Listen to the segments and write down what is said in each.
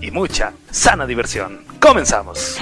y mucha sana diversión. Comenzamos.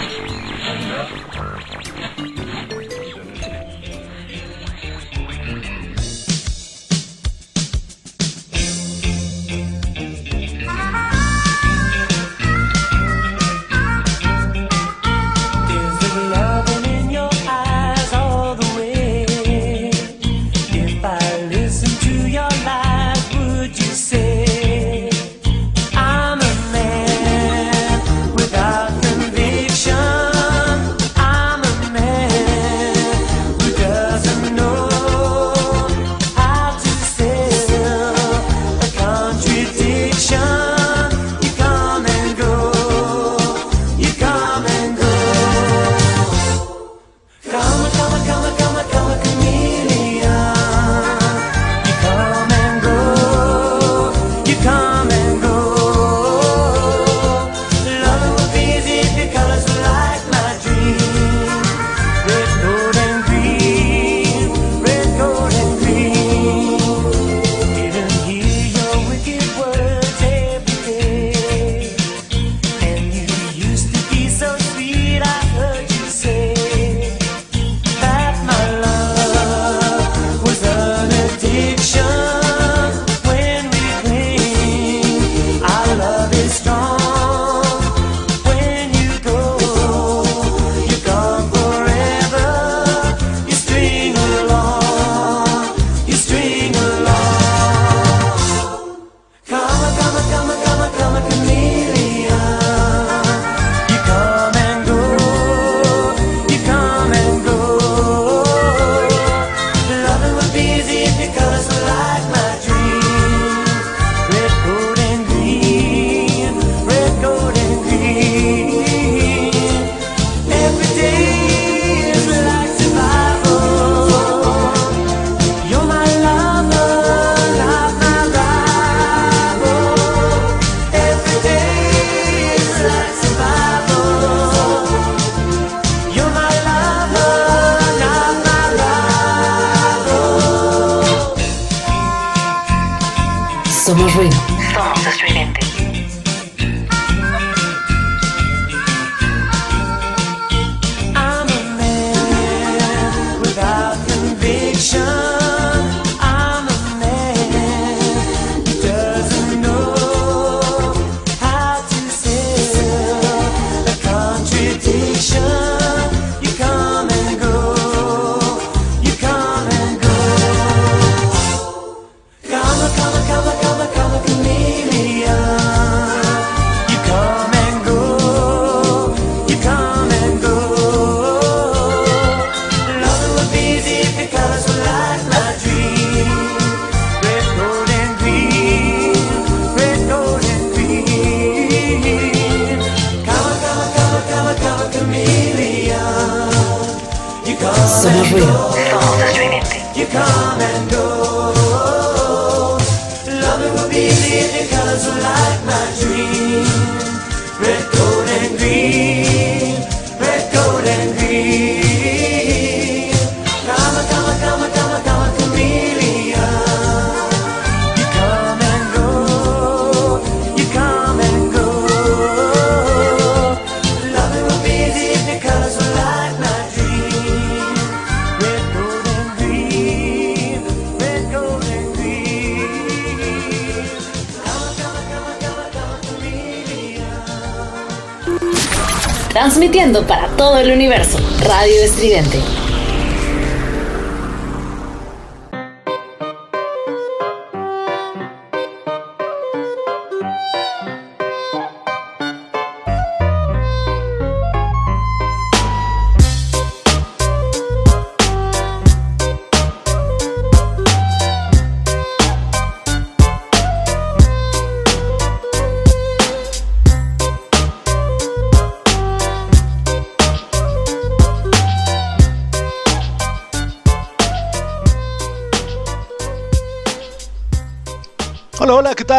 El universo. Radio Estridente.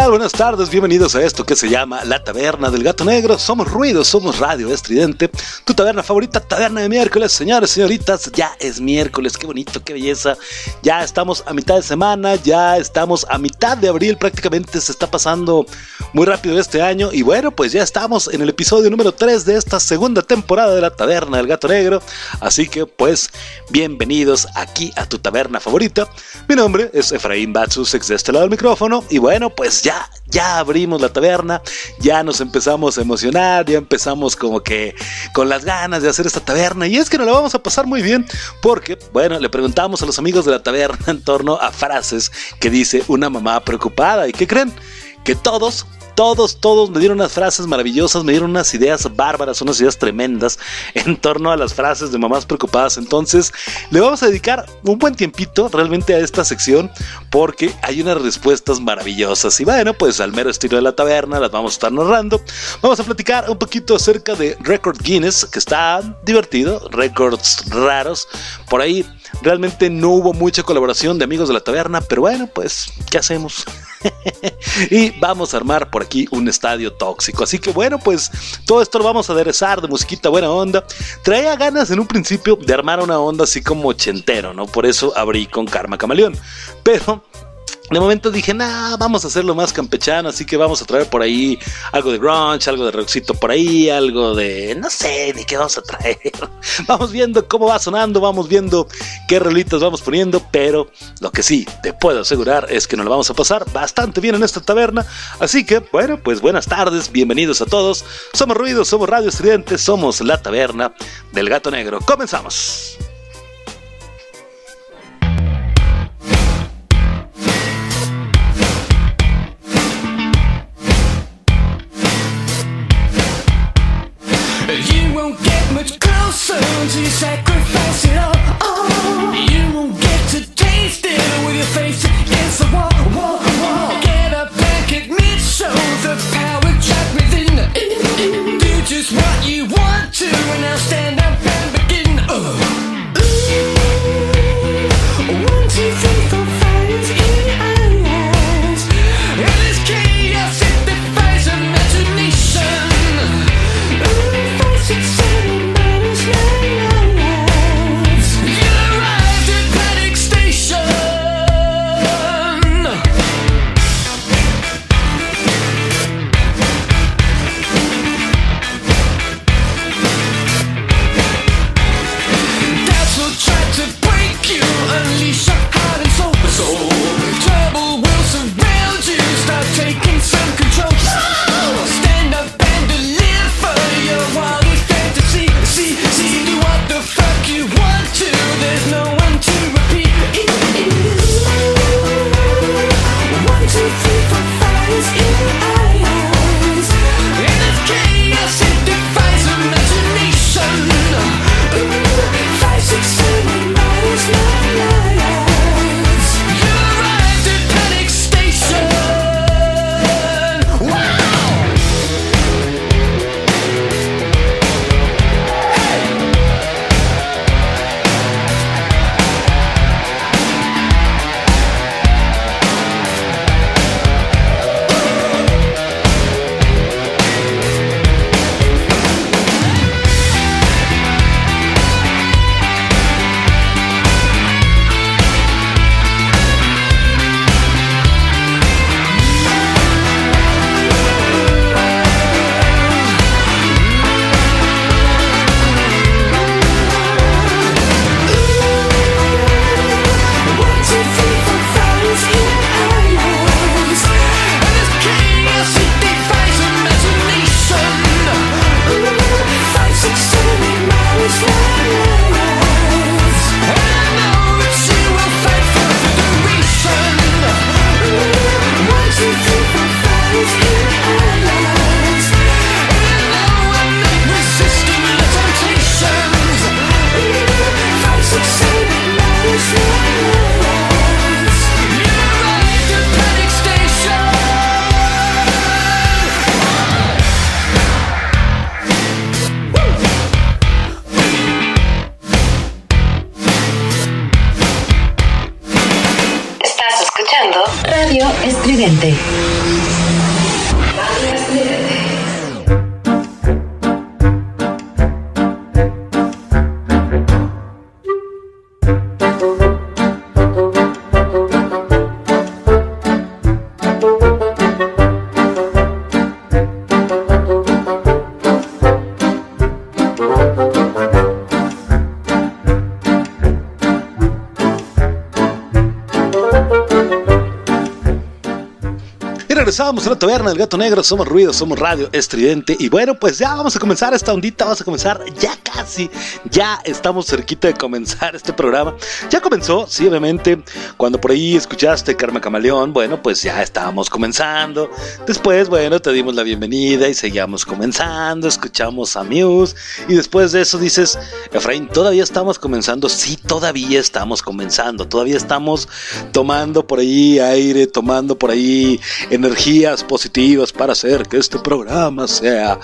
Buenas tardes, bienvenidos a esto que se llama La Taberna del Gato Negro. Somos ruido, somos radio estridente. Tu taberna favorita, taberna de miércoles, señores, señoritas. Ya es miércoles, qué bonito, qué belleza. Ya estamos a mitad de semana, ya estamos a mitad de abril, prácticamente se está pasando muy rápido este año. Y bueno, pues ya estamos en el episodio número 3 de esta segunda temporada de La Taberna del Gato Negro. Así que, pues, bienvenidos aquí a tu taberna favorita. Mi nombre es Efraín Batsus, ex de este lado del micrófono. Y bueno, pues ya, ya abrimos la taberna, ya nos empezamos a emocionar, ya empezamos como que con las ganas de hacer esta taberna. Y es que nos la vamos a pasar muy bien, porque, bueno, le preguntamos a los amigos de la taberna en torno a frases que dice una mamá preocupada. ¿Y qué creen? Que todos todos, todos me dieron unas frases maravillosas, me dieron unas ideas bárbaras, unas ideas tremendas en torno a las frases de mamás preocupadas. Entonces, le vamos a dedicar un buen tiempito realmente a esta sección porque hay unas respuestas maravillosas. Y bueno, pues al mero estilo de la taberna las vamos a estar narrando. Vamos a platicar un poquito acerca de Record Guinness, que está divertido, récords raros. Por ahí realmente no hubo mucha colaboración de amigos de la taberna, pero bueno, pues, ¿qué hacemos? y vamos a armar por aquí un estadio tóxico. Así que bueno, pues todo esto lo vamos a aderezar de musiquita buena onda. Traía ganas en un principio de armar una onda así como ochentero, ¿no? Por eso abrí con Karma Camaleón. Pero de momento dije, nah, vamos a hacerlo más campechano, así que vamos a traer por ahí algo de grunge, algo de rockcito por ahí, algo de, no sé, ni qué vamos a traer. Vamos viendo cómo va sonando, vamos viendo qué rolitas vamos poniendo, pero lo que sí te puedo asegurar es que nos lo vamos a pasar bastante bien en esta taberna. Así que, bueno, pues buenas tardes, bienvenidos a todos. Somos Ruidos, somos Radio Estudiantes, somos la taberna del gato negro. Comenzamos. You sacrifice it all. Oh. You won't get to taste it with your face against the wall, wall, wall. Get up and admit, show the power trapped within. Do just what you want to, and now stand regresamos a la taberna del gato negro, somos ruido, somos radio estridente y bueno, pues ya vamos a comenzar esta ondita, vamos a comenzar ya casi, ya estamos cerquita de comenzar este programa. Ya comenzó, sí, obviamente, cuando por ahí escuchaste Karma Camaleón, bueno, pues ya estábamos comenzando. Después, bueno, te dimos la bienvenida y seguíamos comenzando, escuchamos a Muse y después de eso dices, Efraín, todavía estamos comenzando, sí, todavía estamos comenzando, todavía estamos tomando por ahí aire, tomando por ahí energía positivas para hacer que este programa sea.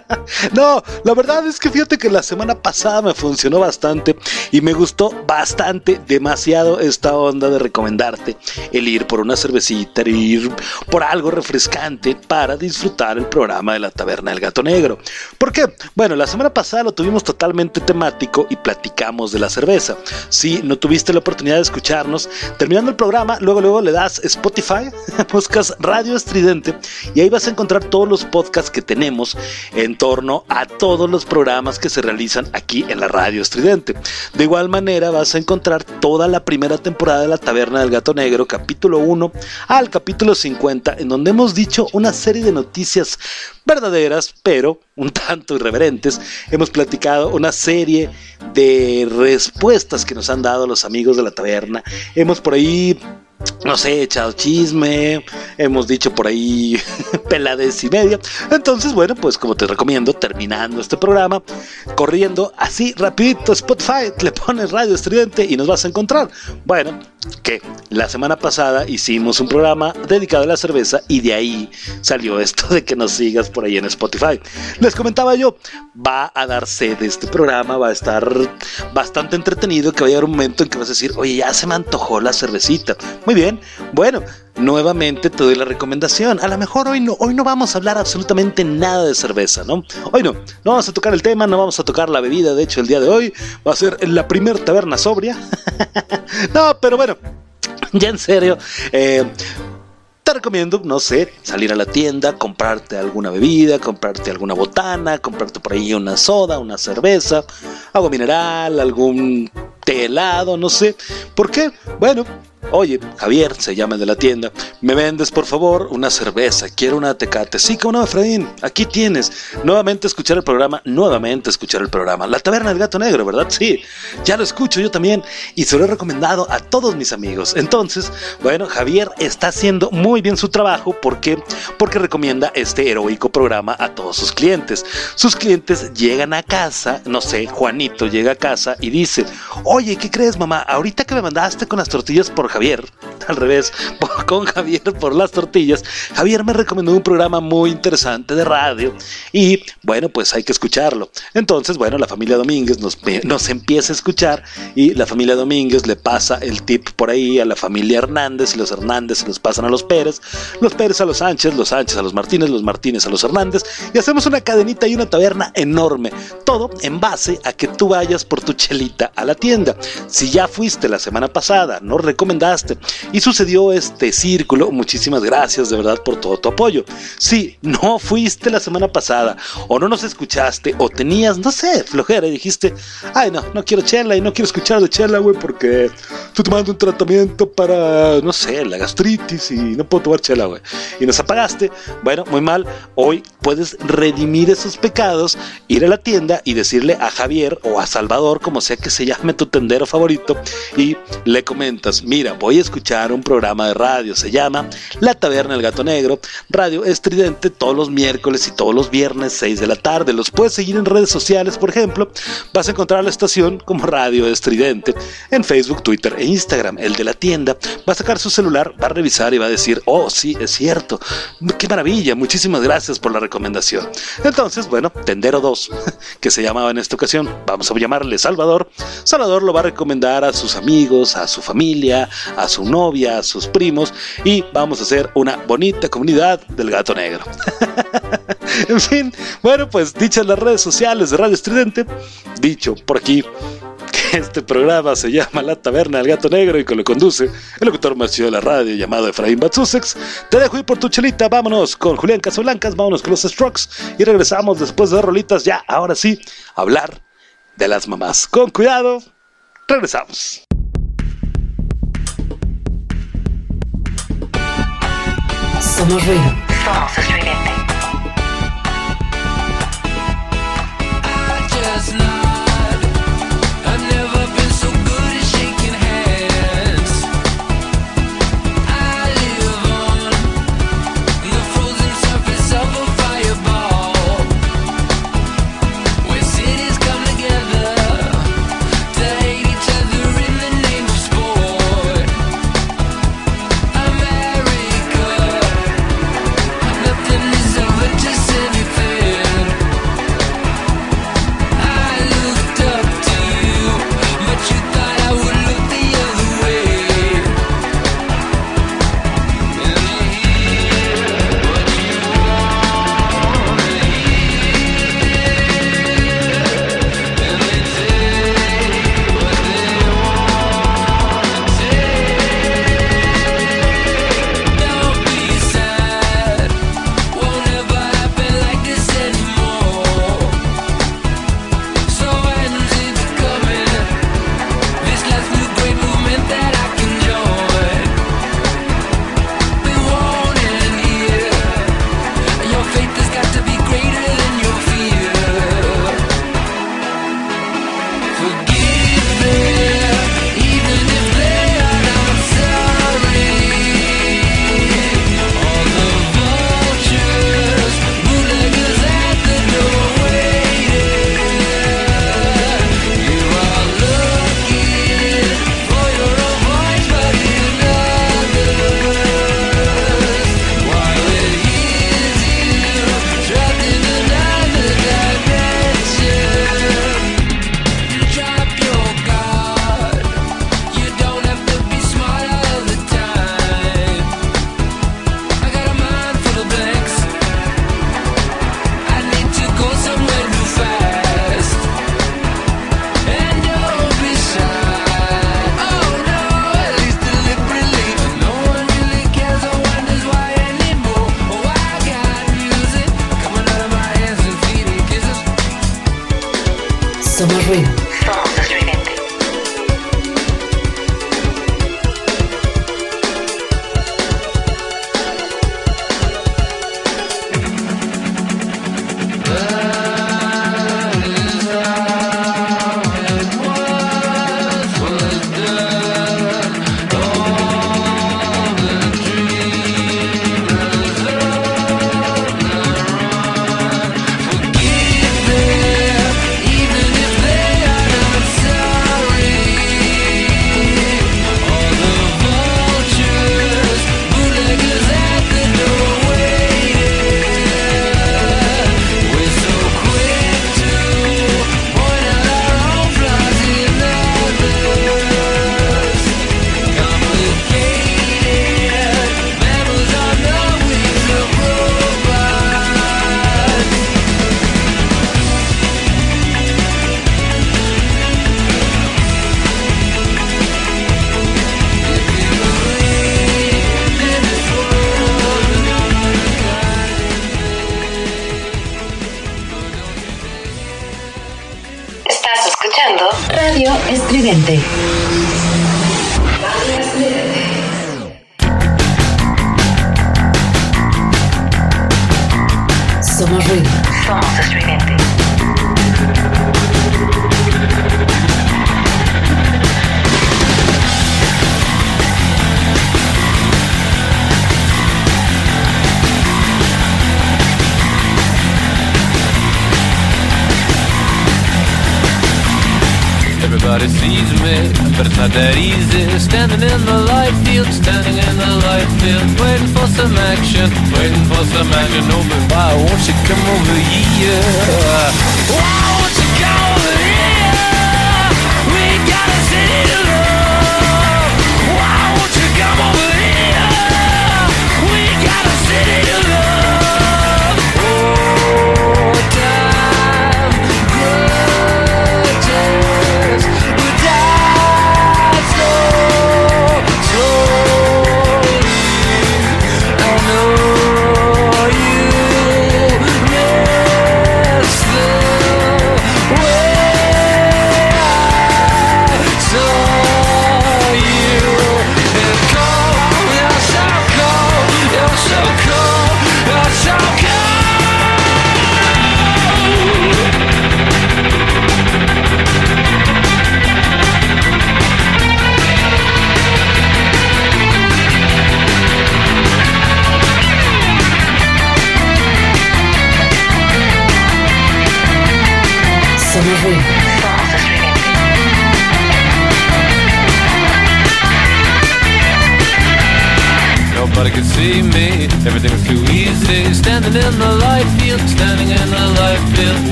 no, la verdad es que fíjate que la semana pasada me funcionó bastante y me gustó bastante, demasiado esta onda recomendarte el ir por una cervecita, el ir por algo refrescante para disfrutar el programa de la Taberna del Gato Negro. ¿Por qué? Bueno, la semana pasada lo tuvimos totalmente temático y platicamos de la cerveza. Si no tuviste la oportunidad de escucharnos, terminando el programa, luego luego le das Spotify, buscas Radio Estridente y ahí vas a encontrar todos los podcasts que tenemos en torno a todos los programas que se realizan aquí en la Radio Estridente. De igual manera vas a encontrar toda la primera temporada de La Taberna del Gato Negro, capítulo 1 al capítulo 50, en donde hemos dicho una serie de noticias verdaderas, pero un tanto irreverentes. Hemos platicado una serie de respuestas que nos han dado los amigos de la taberna. Hemos por ahí no sé, echado chisme, hemos dicho por ahí pelades y media. Entonces, bueno, pues como te recomiendo, terminando este programa, corriendo así rapidito Spotify, le pones Radio Estridente y nos vas a encontrar. Bueno, que la semana pasada hicimos un programa dedicado a la cerveza y de ahí salió esto de que nos sigas por ahí en Spotify. Les comentaba yo, va a dar sed este programa, va a estar bastante entretenido, que va a llegar un momento en que vas a decir, oye, ya se me antojó la cervecita. Muy bien, bueno, nuevamente te doy la recomendación. A lo mejor hoy no, hoy no vamos a hablar absolutamente nada de cerveza, ¿no? Hoy no, no vamos a tocar el tema, no vamos a tocar la bebida, de hecho el día de hoy va a ser la primer taberna sobria. no, pero bueno, ya en serio, eh, te recomiendo, no sé, salir a la tienda, comprarte alguna bebida, comprarte alguna botana, comprarte por ahí una soda, una cerveza, agua mineral, algún té helado, no sé. ¿Por qué? Bueno, Oye, Javier, se llama de la tienda, ¿me vendes por favor una cerveza? Quiero una tecate. Sí, como no, Efraín, aquí tienes. Nuevamente escuchar el programa, nuevamente escuchar el programa. La taberna del gato negro, ¿verdad? Sí, ya lo escucho yo también y se lo he recomendado a todos mis amigos. Entonces, bueno, Javier está haciendo muy bien su trabajo porque, porque recomienda este heroico programa a todos sus clientes. Sus clientes llegan a casa, no sé, Juanito llega a casa y dice, oye, ¿qué crees, mamá? Ahorita que me mandaste con las tortillas por Javier, al revés, con Javier por las tortillas, Javier me recomendó un programa muy interesante de radio y bueno, pues hay que escucharlo. Entonces, bueno, la familia Domínguez nos, nos empieza a escuchar y la familia Domínguez le pasa el tip por ahí a la familia Hernández y los Hernández se los pasan a los Pérez, los Pérez a los Sánchez, los Sánchez a los Martínez, los Martínez a los Hernández y hacemos una cadenita y una taberna enorme. Todo en base a que tú vayas por tu chelita a la tienda. Si ya fuiste la semana pasada, no y sucedió este círculo. Muchísimas gracias de verdad por todo tu apoyo. Si no fuiste la semana pasada o no nos escuchaste o tenías, no sé, flojera y dijiste, ay no, no quiero chela y no quiero escuchar de chela, güey, porque estoy tomando un tratamiento para, no sé, la gastritis y no puedo tomar chela, güey. Y nos apagaste. Bueno, muy mal. Hoy puedes redimir esos pecados, ir a la tienda y decirle a Javier o a Salvador, como sea que se llame tu tendero favorito, y le comentas, mira, voy a escuchar un programa de radio, se llama La Taberna del Gato Negro, radio estridente todos los miércoles y todos los viernes 6 de la tarde. Los puedes seguir en redes sociales, por ejemplo, vas a encontrar la estación como Radio Estridente en Facebook, Twitter e Instagram. El de la tienda va a sacar su celular, va a revisar y va a decir, oh, sí, es cierto, qué maravilla, muchísimas gracias por la recomendación. Entonces, bueno, Tendero 2, que se llamaba en esta ocasión, vamos a llamarle Salvador. Salvador lo va a recomendar a sus amigos, a su familia, a su novia, a sus primos y vamos a hacer una bonita comunidad del gato negro. en fin, bueno, pues dichas las redes sociales de Radio Estridente, dicho por aquí que este programa se llama La Taberna del Gato Negro y que lo conduce el locutor más de la radio llamado Efraín Batsusex. Te dejo ir por tu chelita, vámonos con Julián Casablancas, vámonos con los Strokes y regresamos después de rolitas ya, ahora sí, a hablar de las mamás. Con cuidado, regresamos. Somos ruido. Somos estridente.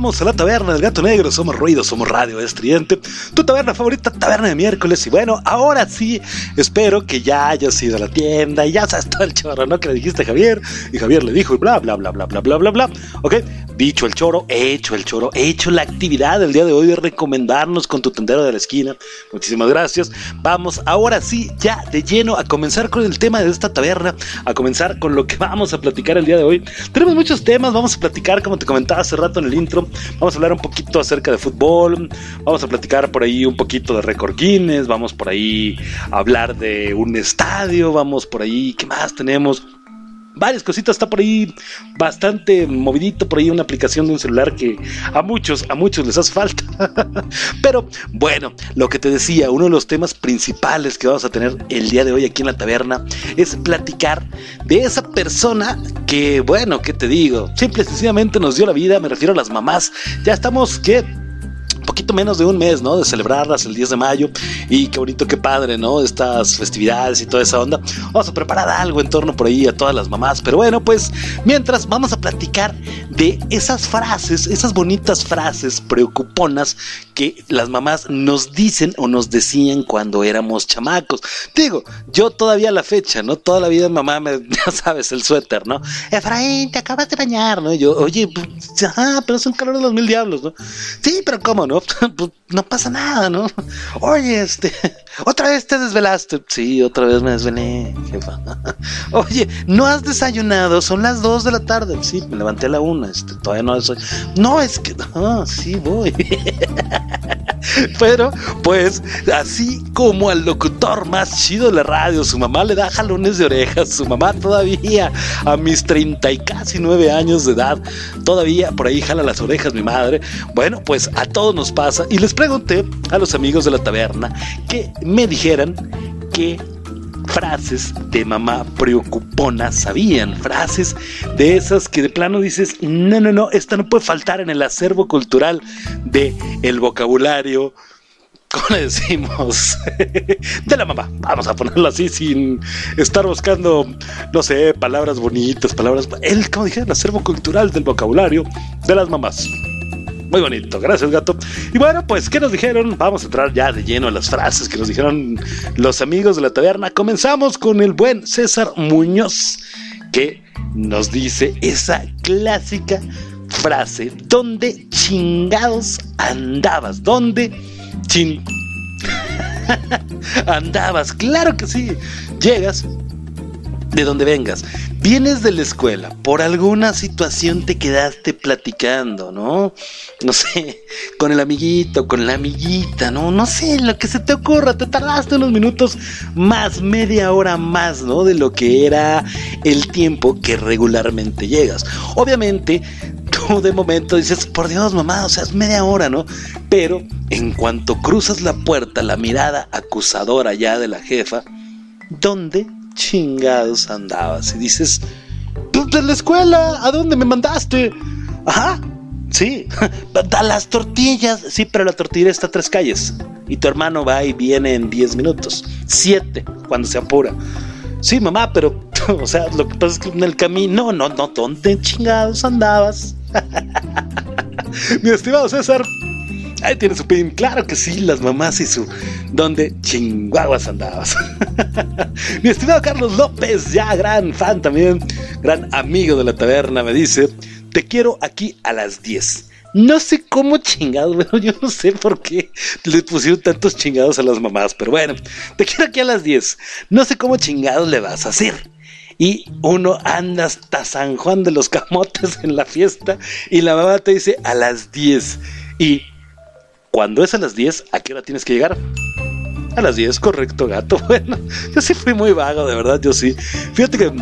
Regresamos a la taberna del gato negro. Somos ruido, somos radio estridente. Tu taberna favorita, taberna de miércoles. Y bueno, ahora sí, espero que ya hayas ido a la tienda y ya sabes todo el chorro, ¿no? Que le dijiste a Javier y Javier le dijo y bla, bla, bla, bla, bla, bla, bla, bla. Ok, dicho el choro, hecho el choro, hecho la actividad del día de hoy de recomendarnos con tu tendero de la esquina. Muchísimas gracias. Vamos ahora sí, ya de lleno a comenzar con el tema de esta taberna, a comenzar con lo que vamos a platicar el día de hoy. Tenemos muchos temas, vamos a platicar, como te comentaba hace rato en el intro, vamos a hablar un poquito acerca de fútbol, vamos a platicar por ahí un poquito de récord Guinness, vamos por ahí a hablar de un estadio, vamos por ahí, ¿qué más tenemos? Varias cositas, está por ahí bastante movidito, por ahí una aplicación de un celular que a muchos, a muchos les hace falta. Pero bueno, lo que te decía, uno de los temas principales que vamos a tener el día de hoy aquí en la taberna es platicar de esa persona que, bueno, ¿qué te digo? Simple y sencillamente nos dio la vida, me refiero a las mamás. Ya estamos, ¿qué? Poquito menos de un mes, ¿no? De celebrarlas el 10 de mayo. Y qué bonito, qué padre, ¿no? Estas festividades y toda esa onda. Vamos a preparar algo en torno por ahí a todas las mamás. Pero bueno, pues mientras vamos a platicar de esas frases, esas bonitas frases preocuponas que las mamás nos dicen o nos decían cuando éramos chamacos. Digo, yo todavía la fecha, ¿no? Toda la vida mamá me, ya sabes, el suéter, ¿no? Efraín, te acabas de bañar, ¿no? Y yo, oye, pues, ah, pero es un calor de los mil diablos, ¿no? Sí, pero ¿cómo, no? Pues no pasa nada, ¿no? Oye, este, otra vez te desvelaste. Sí, otra vez me desvelé, jefa. Oye, no has desayunado, son las dos de la tarde. Sí, me levanté a la una, este, todavía no soy. No, es que, ah, sí, voy. Pero, pues, así como al locutor más chido de la radio, su mamá le da jalones de orejas, su mamá todavía a mis 30 y casi 9 años de edad, todavía por ahí jala las orejas mi madre. Bueno, pues a todos nos pasa. Y les pregunté a los amigos de la taberna que me dijeran qué frases de mamá preocupona sabían, frases de esas que de plano dices, no, no, no, esta no puede faltar en el acervo cultural de el vocabulario ¿cómo le decimos? de la mamá. Vamos a ponerlo así sin estar buscando, no sé, palabras bonitas, palabras. El, como dije, el acervo cultural del vocabulario de las mamás. Muy bonito, gracias gato. Y bueno, pues, ¿qué nos dijeron? Vamos a entrar ya de lleno a las frases que nos dijeron los amigos de la taberna. Comenzamos con el buen César Muñoz, que nos dice esa clásica frase, ¿dónde chingados andabas? ¿Dónde chin... andabas? Claro que sí, llegas de donde vengas. Vienes de la escuela, por alguna situación te quedaste platicando, ¿no? No sé, con el amiguito, con la amiguita, ¿no? No sé, lo que se te ocurra, te tardaste unos minutos más, media hora más, ¿no? De lo que era el tiempo que regularmente llegas. Obviamente, tú de momento dices, por Dios, mamá, o sea, es media hora, ¿no? Pero en cuanto cruzas la puerta, la mirada acusadora ya de la jefa, ¿dónde chingados andabas? Y dices, pues de la escuela, ¿a dónde me mandaste? Ajá, sí, a las tortillas, sí, pero la tortilla está a tres calles. Y tu hermano va y viene en diez minutos, siete, cuando se apura. Sí, mamá, pero, o sea, lo que pasa es que en el camino, no, no, ¿dónde chingados andabas? Mi estimado César, Ahí tiene su pin. Claro que sí, las mamás y su. ¿Dónde chinguaguas andabas? Mi estimado Carlos López, ya gran fan también, gran amigo de la taberna, me dice: Te quiero aquí a las 10. No sé cómo chingados, bueno, yo no sé por qué le pusieron tantos chingados a las mamás, pero bueno, te quiero aquí a las 10. No sé cómo chingados le vas a hacer y uno anda hasta San Juan de los Camotes en la fiesta y la mamá te dice a las 10 y cuando es a las 10, ¿a qué hora tienes que llegar? A las 10, correcto, gato. Bueno, yo sí fui muy vago, de verdad, yo sí. Fíjate que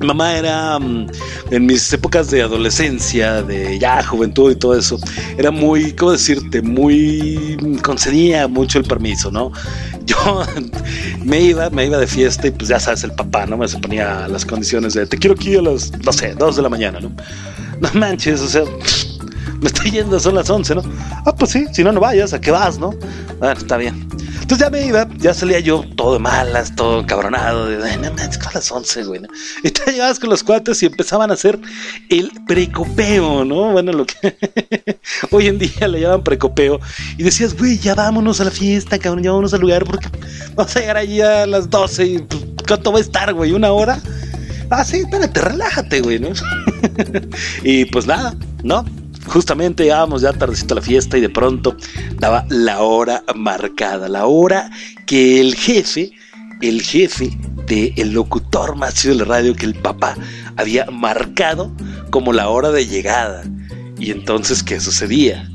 mamá era mm, en mis épocas de adolescencia, de ya juventud y todo eso, era muy, ¿cómo decirte? Muy concedía mucho el permiso, ¿no? Yo me iba, me iba de fiesta y pues ya sabes, el papá, ¿no? Me se ponía las condiciones de te quiero aquí a las, no sé, 2 de la mañana, ¿no? No manches, o sea, me estoy yendo, son las 11, ¿no? Ah, pues sí, si no, no vayas, ¿a qué vas, no? Bueno, está bien. Entonces ya me iba, ya salía yo todo de malas, todo encabronado, de, no manches, a las 11, güey, ¿no? Y te llegabas con los cuates y empezaban a hacer el precopeo, ¿no? Bueno, lo que hoy en día le llaman precopeo. Y decías, güey, ya vámonos a la fiesta, cabrón, ya vámonos al lugar porque vamos a llegar allí a las 12 y pues, ¿cuánto va a estar, güey? ¿Una hora? Ah, sí, espérate, relájate, güey, ¿no? y pues nada, ¿no? Justamente llegábamos ya tardecito a la fiesta y de pronto daba la hora marcada, la hora que el jefe, el jefe del locutor más de la radio que el papá había marcado como la hora de llegada. Y entonces, ¿qué sucedía?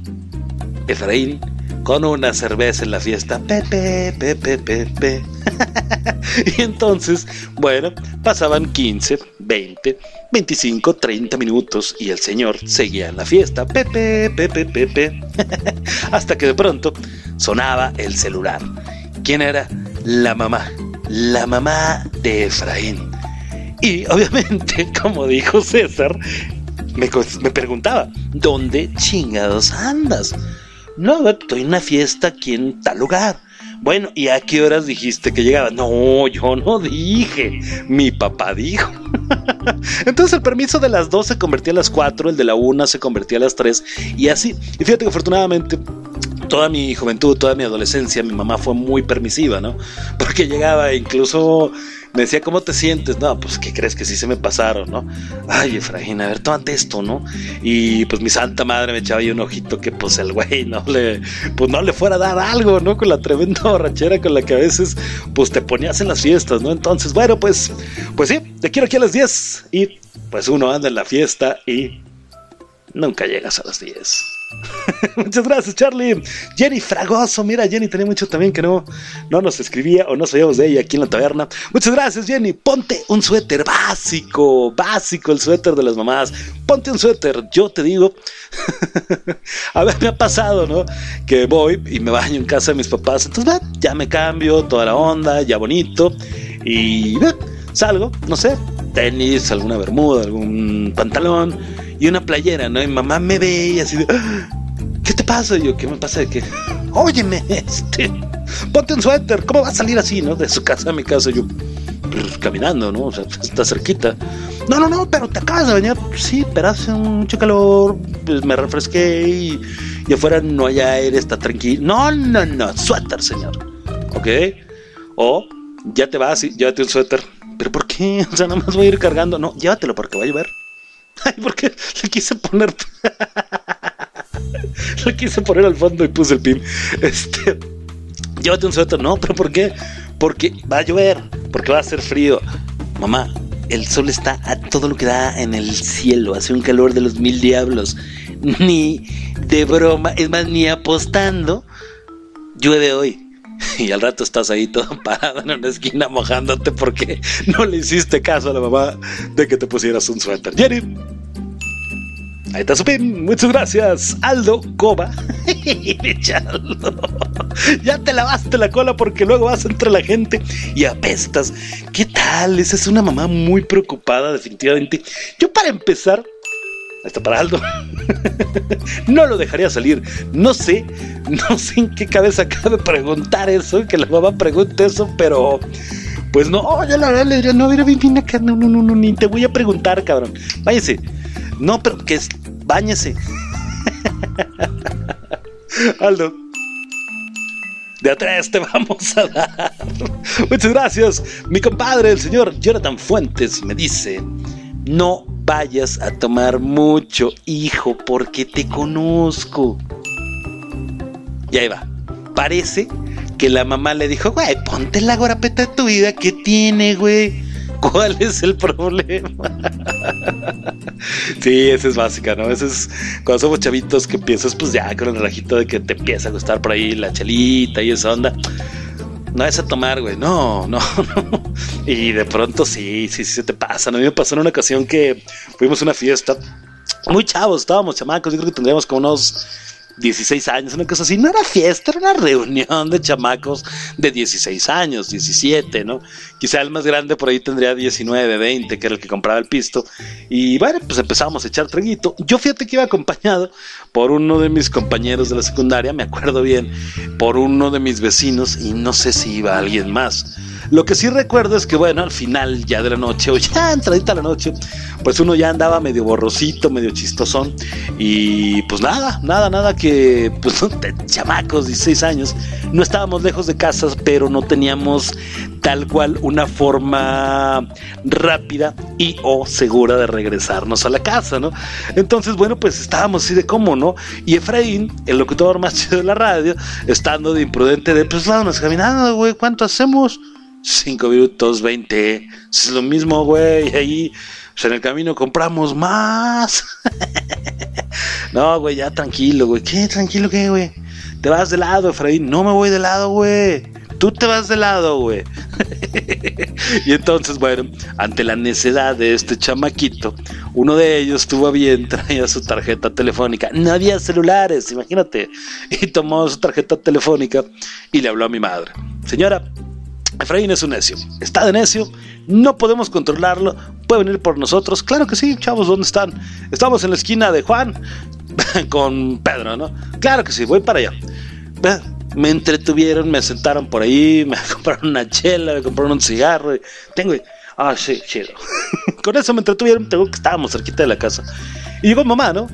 Efraín con una cerveza en la fiesta. Pepe, pepe, pepe. y entonces, bueno, pasaban 15, 20, 25, 30 minutos y el señor seguía en la fiesta. Pepe, pepe, pepe. Hasta que de pronto sonaba el celular. ¿Quién era? La mamá. La mamá de Efraín. Y obviamente, como dijo César, me, me preguntaba, ¿dónde chingados andas? No, estoy en una fiesta aquí en tal lugar. Bueno, ¿y a qué horas dijiste que llegaba? No, yo no dije. Mi papá dijo. Entonces el permiso de las dos se convertía a las cuatro, el de la una se convertía a las tres y así. Y fíjate que afortunadamente toda mi juventud, toda mi adolescencia, mi mamá fue muy permisiva, ¿no? Porque llegaba incluso me decía, ¿cómo te sientes? No, pues, ¿qué crees que sí se me pasaron, no? Ay, Efraín, a ver, tómate esto, ¿no? Y pues mi santa madre me echaba ahí un ojito que pues el güey no le, pues no le fuera a dar algo, ¿no? Con la tremenda borrachera con la que a veces pues te ponías en las fiestas, ¿no? Entonces, bueno, pues, pues sí, te quiero aquí a las 10 y pues uno anda en la fiesta y nunca llegas a las 10. Muchas gracias, Charlie. Jenny Fragoso, mira, Jenny tenía mucho también que no, no nos escribía o no sabíamos de ella aquí en la taberna. Muchas gracias, Jenny. Ponte un suéter básico, básico el suéter de las mamás. Ponte un suéter, yo te digo. a ver, me ha pasado, ¿no? Que voy y me baño en casa de mis papás. Entonces, ya me cambio, toda la onda, ya bonito. Y salgo, no sé, tenis, alguna bermuda, algún pantalón y una playera, ¿no? Y mamá me ve y así de, ah, ¿qué te pasa? Y yo, ¿qué me pasa de qué? Óyeme, este, ponte un suéter, ¿cómo va a salir así, no? De su casa a mi casa, yo, pues, caminando, ¿no? O sea, está cerquita. No, no, no, pero te acabas de bañar. Sí, pero hace mucho calor, pues me refresqué y, y afuera no hay aire, está tranquilo. No, no, no, suéter, señor. ¿Ok? O ya te vas y llévate un suéter. ¿Pero por qué? O sea, nada más voy a ir cargando. No, llévatelo porque va a llover. Ay, porque le quise poner. le quise poner al fondo y puse el pin. Este. Llévate un suéter. No, pero ¿por qué? Porque va a llover. Porque va a hacer frío. Mamá, el sol está a todo lo que da en el cielo, hace un calor de los mil diablos. Ni de broma, es más, ni apostando, llueve hoy. Y al rato estás ahí todo parado en una esquina mojándote porque no le hiciste caso a la mamá de que te pusieras un suéter. Jenny. Ahí está su pin. Muchas gracias. Aldo Coba. Ya te lavaste la cola porque luego vas entre la gente y apestas. ¿Qué tal? Esa es una mamá muy preocupada, definitivamente. Yo para empezar, está para Aldo. no lo dejaría salir. No sé, no sé en qué cabeza cabe preguntar eso, que la mamá pregunte eso, pero pues no, yo la verdad le diría, no, mira, ven acá, no, no, no, no, ni te voy a preguntar, cabrón. Váyase. No, pero que es, báñese. Aldo. De atrás te vamos a dar. Muchas gracias. Mi compadre, el señor Jonathan Fuentes, me dice: No vayas a tomar mucho, hijo, porque te conozco. Y ahí va. Parece que la mamá le dijo, güey, ponte la gorapeta de tu vida, ¿qué tiene, güey? ¿Cuál es el problema? sí, esa es básica, ¿no? Ese es cuando somos chavitos que empiezas, pues ya con el rajito de que te empieza a gustar por ahí la chelita y esa onda. No es a tomar, güey, no, no, no. Y de pronto sí, sí, sí se te pasa. A mí me pasó en una ocasión que fuimos a una fiesta. Muy chavos, estábamos chamacos, yo creo que tendríamos como unos 16 años, una cosa así. No era fiesta, era una reunión de chamacos de 16 años, 17, ¿no? Quizá el más grande por ahí tendría 19, 20, que era el que compraba el pisto. Y bueno, pues empezamos a echar traguito. Yo fíjate que iba acompañado por uno de mis compañeros de la secundaria, me acuerdo bien, por uno de mis vecinos y no sé si iba alguien más. Lo que sí recuerdo es que, bueno, al final ya de la noche, o ya entradita la noche, pues uno ya andaba medio borrosito, medio chistosón. Y pues nada, nada, nada que, pues, chamacos, 16 años, no estábamos lejos de casas, pero no teníamos tal cual una forma rápida y o segura de regresarnos a la casa, ¿no? Entonces, bueno, pues estábamos así de cómo, ¿no? Y Efraín, el locutor más chido de la radio, estando de imprudente de, pues vámonos caminando, güey, ¿cuánto hacemos? 5 minutos, 20. Es lo mismo, güey. Ahí, en el camino compramos más. no, güey, ya tranquilo, güey. ¿Qué? Tranquilo, ¿qué, güey? Te vas de lado, Efraín. No me voy de lado, güey. Tú te vas de lado, güey. y entonces, bueno, ante la necedad de este chamaquito, uno de ellos tuvo bien, traía su tarjeta telefónica. No había celulares, imagínate. Y tomó su tarjeta telefónica y le habló a mi madre. Señora, Efraín es un necio, está de necio, no podemos controlarlo, puede venir por nosotros. Claro que sí, chavos, ¿dónde están? Estamos en la esquina de Juan con Pedro, ¿no? Claro que sí, voy para allá. Me entretuvieron, me sentaron por ahí, me compraron una chela, me compraron un cigarro. Tengo. Ah, sí, chido. con eso me entretuvieron, tengo que estábamos cerquita de la casa. Y llegó mamá, ¿no?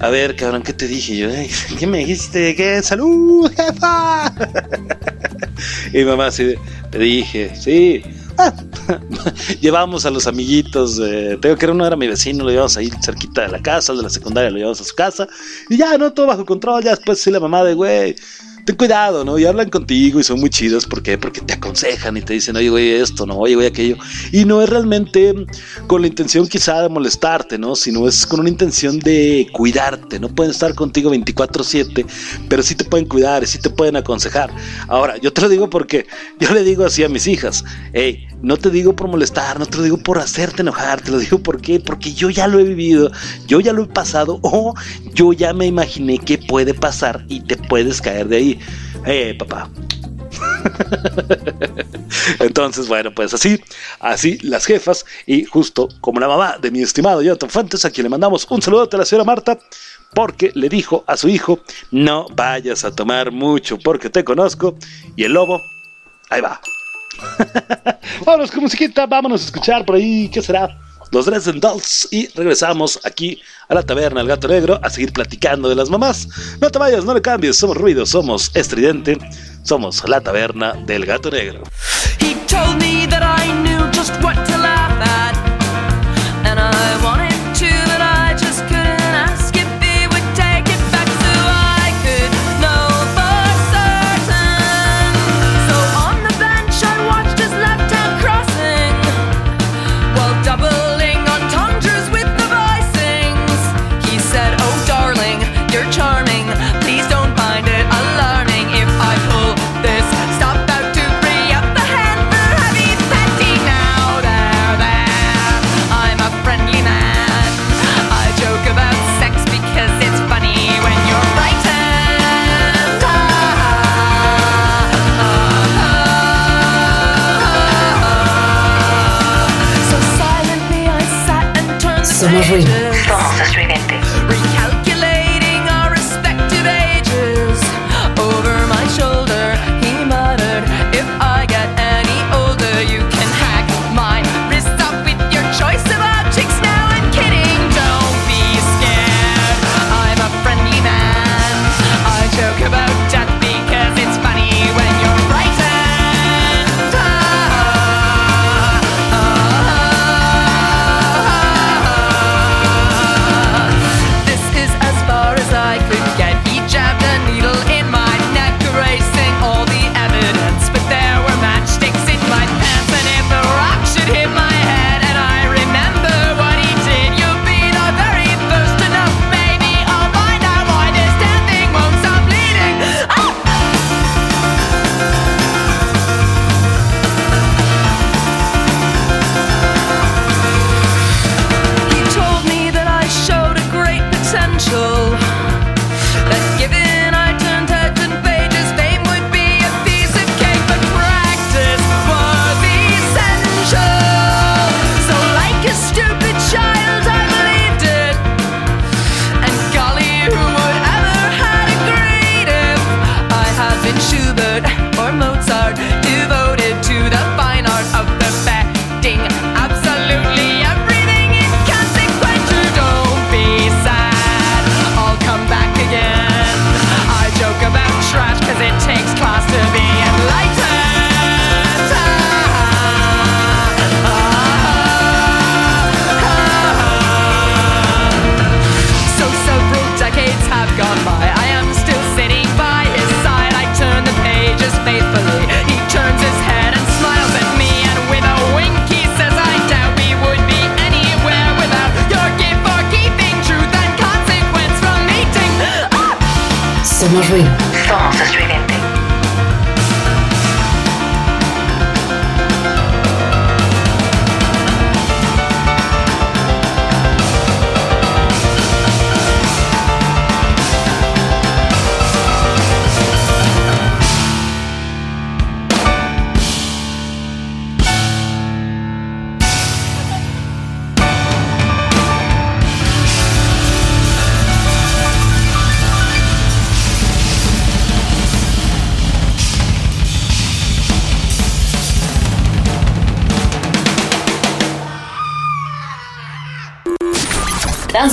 A ver, cabrón, ¿qué te dije? Yo, ¿qué me dijiste? ¿Qué? ¡Salud, jefa! y mamá así, te dije, sí. Llevamos a los amiguitos, eh, tengo que uno era mi vecino, lo llevamos ahí cerquita de la casa, de la secundaria lo llevamos a su casa. Y ya, no, todo bajo control, ya después sí la mamá de, güey, ten cuidado, ¿no? Y hablan contigo y son muy chidos. ¿Por qué? Porque te aconsejan y te dicen, oye, güey, esto, no, oye, güey, aquello. Y no es realmente con la intención quizá de molestarte, ¿no? Sino es con una intención de cuidarte. No pueden estar contigo 24/7, pero sí te pueden cuidar y sí te pueden aconsejar. Ahora, yo te lo digo porque yo le digo así a mis hijas, hey, no te digo por molestar, no te lo digo por hacerte enojar, te lo digo por qué, porque yo ya lo he vivido, yo ya lo he pasado o yo ya me imaginé que puede pasar y te puedes caer de ahí. Eh, papá. Entonces, bueno, pues así, así las jefas y justo como la mamá de mi estimado Jonathan Fuentes, a quien le mandamos un saludo a la señora Marta, porque le dijo a su hijo, no vayas a tomar mucho porque te conozco, y el lobo, ahí va. vámonos con musiquita, vámonos a escuchar por ahí, ¿qué será? Los Dresden Dolls y regresamos aquí a la taberna El Gato Negro a seguir platicando de las mamás. No te vayas, no le cambies, somos ruido, somos estridente, somos la taberna del Gato Negro. He told me that I knew just what to Somos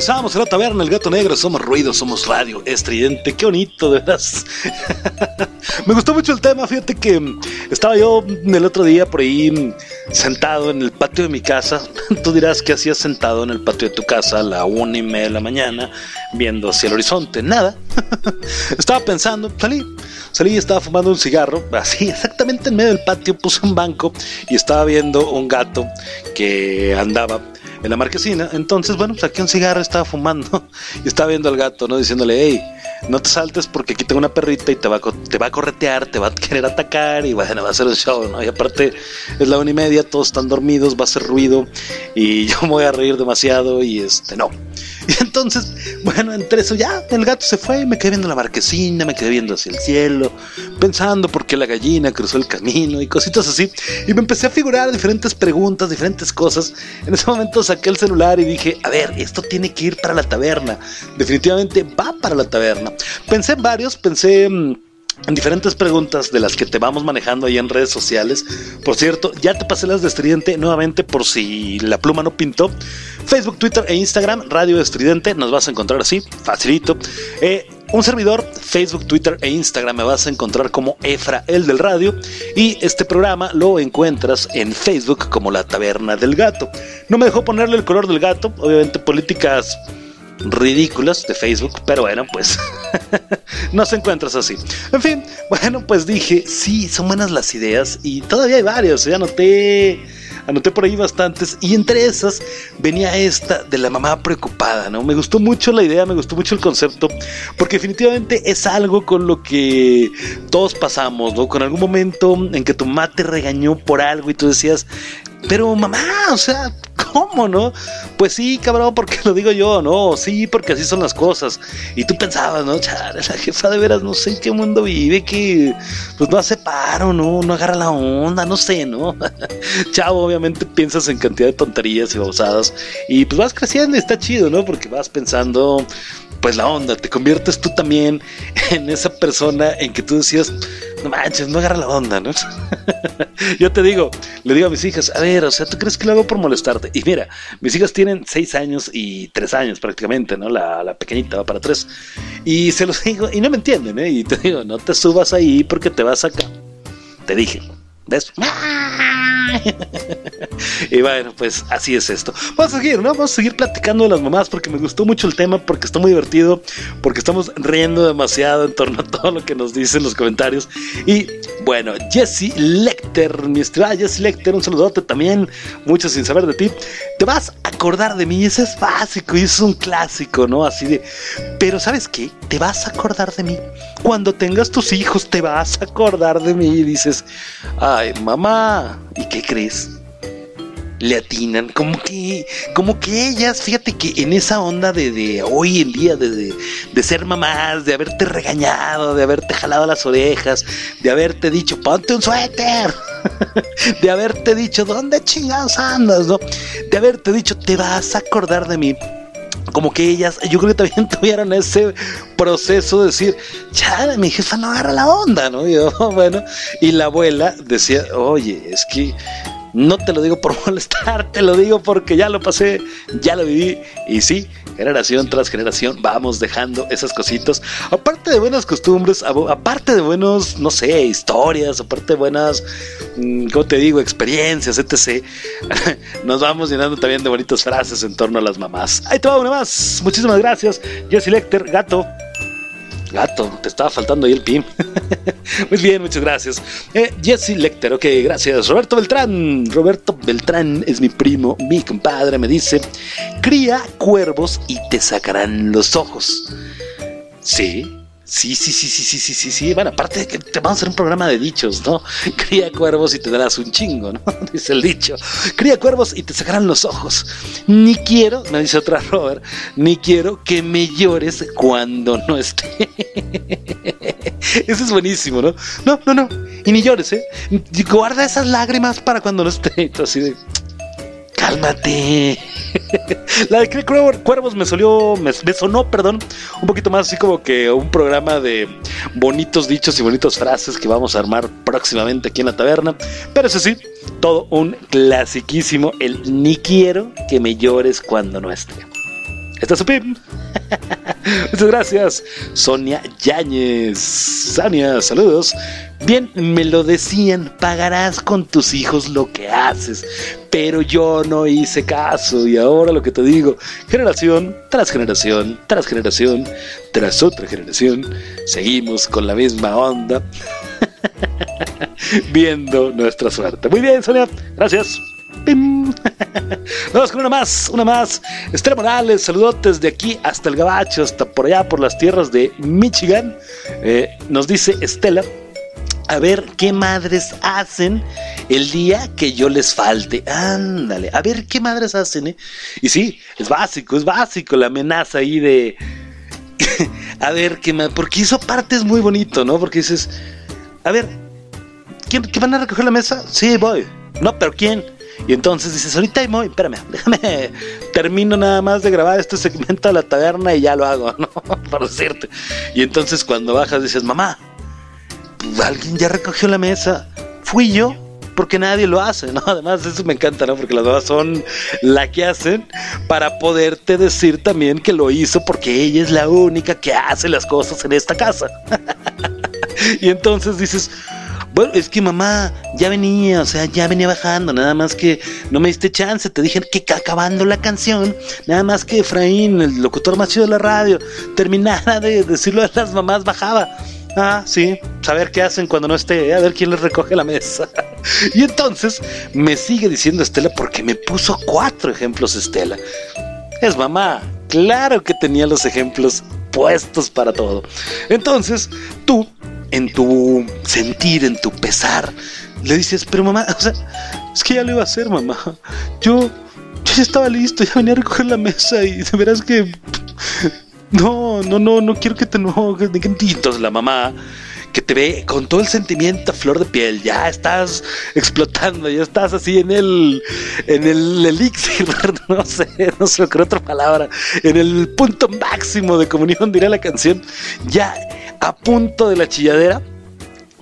Regresamos a la taberna, el gato negro, somos ruido, somos radio, estridente, qué bonito, de veras. Me gustó mucho el tema, fíjate que mm, estaba yo el otro día por ahí mm, sentado en el patio de mi casa. Tú dirás que hacías sentado en el patio de tu casa a la una y media de la mañana, viendo hacia el horizonte. Nada. estaba pensando, salí, salí y estaba fumando un cigarro, así exactamente en medio del patio, puse un banco y estaba viendo un gato que andaba en la marquesina. Entonces, bueno, saqué un cigarro, estaba fumando y estaba viendo al gato, ¿no? Diciéndole, hey, no te saltes porque aquí tengo una perrita y te va, a, te va a corretear, te va a querer atacar y bueno, va a ser un show, ¿no? Y aparte es la una y media, todos están dormidos, va a hacer ruido y yo me voy a reír demasiado y este, no. Y entonces, bueno, entre eso ya, el gato se fue, me quedé viendo la marquesina, me quedé viendo hacia el cielo, pensando por qué la gallina cruzó el camino y cositas así. Y me empecé a figurar diferentes preguntas, diferentes cosas. En ese momento saqué el celular y dije, a ver, esto tiene que ir para la taberna. Definitivamente va para la taberna. Pensé en varios, pensé... mm, en diferentes preguntas de las que te vamos manejando ahí en redes sociales. Por cierto, ya te pasé las de Estridente nuevamente por si la pluma no pintó. Facebook, Twitter e Instagram, Radio Estridente, nos vas a encontrar así, facilito. Eh, un servidor, Facebook, Twitter e Instagram me vas a encontrar como Efra el del radio y este programa lo encuentras en Facebook como La Taberna del Gato. No me dejó ponerle el color del gato, obviamente políticas ridículas de Facebook, pero bueno, pues no se encuentras así. En fin, bueno, pues dije, sí, son buenas las ideas y todavía hay varios, ya anoté anoté por ahí bastantes y entre esas venía esta de la mamá preocupada, ¿no? Me gustó mucho la idea, me gustó mucho el concepto, porque definitivamente es algo con lo que todos pasamos, ¿no? Con algún momento en que tu mamá te regañó por algo y tú decías, pero mamá, o sea, ¿cómo no? Pues sí, cabrón, porque lo digo yo, no, sí, porque así son las cosas. Y tú pensabas, ¿no? Chale, la jefa de veras no sé en qué mundo vive, que pues no hace paro, ¿no? No agarra la onda, no sé, ¿no? Chavo, obviamente piensas en cantidad de tonterías y babosadas. Y pues vas creciendo y está chido, ¿no? Porque vas pensando pues la onda, te conviertes tú también en esa persona en que tú decías, no manches, no agarra la onda, ¿no? Yo te digo, le digo a mis hijas, a ver, o sea, ¿tú crees que lo hago por molestarte? Y mira, mis hijas tienen seis años y tres años prácticamente, ¿no? La, la pequeñita va para tres. Y se los digo, y no me entienden, ¿eh? Y te digo, no te subas ahí porque te vas acá. Te dije, ¿ves? y bueno, pues así es esto. Vamos a seguir, ¿no? Vamos a seguir platicando de las mamás porque me gustó mucho el tema, porque está muy divertido, porque estamos riendo demasiado en torno a todo lo que nos dicen los comentarios. Y bueno, Jesse Lecter, mi estimada Jesse Lecter, un saludote también, mucho sin saber de ti. Te vas a acordar de mí, ese es básico y es un clásico, ¿no? Así de, pero ¿sabes qué? Te vas a acordar de mí. Cuando tengas tus hijos, te vas a acordar de mí y dices, ay, mamá, ¿y qué crees? Le atinan, como que, como que ellas, fíjate que en esa onda de, de hoy en día, de, de, ser mamás, de haberte regañado, de haberte jalado las orejas, de haberte dicho, ponte un suéter, de haberte dicho, ¿dónde chingados andas? ¿no? De haberte dicho, te vas a acordar de mí como que ellas, yo creo que también tuvieron ese proceso de decir, chale, mi jefa no agarra la onda, ¿no? Y yo, bueno, y la abuela decía, oye, es que no te lo digo por molestar, te lo digo porque ya lo pasé, ya lo viví, y sí, generación tras generación vamos dejando esas cositas. Aparte de buenas costumbres, aparte de buenos, no sé, historias, aparte de buenas, mm, ¿cómo te digo?, experiencias, etc. Nos vamos llenando también de bonitas frases en torno a las mamás. Ahí te va una más. Muchísimas gracias, Jesse Lecter, gato. Gato, te estaba faltando ahí el pin. Muy bien, muchas gracias. Eh, Jesse Lecter, ok, gracias. Roberto Beltrán. Roberto Beltrán es mi primo, mi compadre, me dice, cría cuervos y te sacarán los ojos. Sí, Sí, sí, sí, sí, sí, sí, sí, sí. Bueno, aparte de que te vamos a hacer un programa de dichos, ¿no? Cría cuervos y te darás un chingo, ¿no? Dice el dicho. Cría cuervos y te sacarán los ojos. Ni quiero, me dice otra Robert, ni quiero que me llores cuando no esté. Eso es buenísimo, ¿no? No, no, no. Y ni llores, ¿eh? Guarda esas lágrimas para cuando no esté. Así de cálmate. La de Cuervos me solió, me, me, sonó, perdón, un poquito más así como que un programa de bonitos dichos y bonitas frases que vamos a armar próximamente aquí en la taberna. Pero eso sí, todo un clasiquísimo, el ni quiero que me llores cuando no esté. Está su pim. Muchas gracias, Sonia Yáñez. Sonia, saludos. Bien, me lo decían, pagarás con tus hijos lo que haces, pero yo no hice caso y ahora lo que te digo, generación tras generación, tras generación, tras otra generación, seguimos con la misma onda, viendo nuestra suerte. Muy bien, Sonia, gracias. ¡Pim! Vamos con una más, una más. Estela Morales, saludotes de aquí hasta el Gabacho, hasta por allá, por las tierras de Michigan. Eh, nos dice Estela, a ver qué madres hacen el día que yo les falte. Ándale, a ver qué madres hacen, ¿eh? Y sí, es básico, es básico la amenaza ahí de... a ver qué más... Porque eso parte es muy bonito, ¿no? Porque dices, a ver, ¿quién, ¿qué van a recoger la mesa? Sí, voy. No, pero ¿quién? Y entonces dices, ahorita voy, espérame, déjame, termino nada más de grabar este segmento de la taberna y ya lo hago, ¿no? Para decirte. Y entonces cuando bajas dices, mamá, alguien ya recogió la mesa. ¿Fui yo? porque nadie lo hace, ¿no? Además, eso me encanta, ¿no? Porque las mamás son la que hacen para poderte decir también que lo hizo porque ella es la única que hace las cosas en esta casa. y entonces dices, bueno, es que mamá ya venía, o sea, ya venía bajando, nada más que no me diste chance, te dije que acabando la canción, nada más que Efraín, el locutor más chido de la radio, terminara de decirlo de las mamás, bajaba. Ah, sí, saber qué hacen cuando no esté, a ver quién les recoge la mesa. y entonces me sigue diciendo Estela porque me puso cuatro ejemplos Estela. Es mamá, claro que tenía los ejemplos puestos para todo. Entonces, tú, en tu sentir, en tu pesar, le dices, pero mamá, o sea, es que ya lo iba a hacer, mamá. Yo, yo ya estaba listo, ya venía a recoger la mesa y de veras que no, no, no, no quiero que te enojes. Entonces la mamá que te ve con todo el sentimiento a flor de piel, ya estás explotando, ya estás así en el, en el elixir, no sé, no sé qué otra palabra, en el punto máximo de comunión, dirá la canción, ya a punto de la chilladera,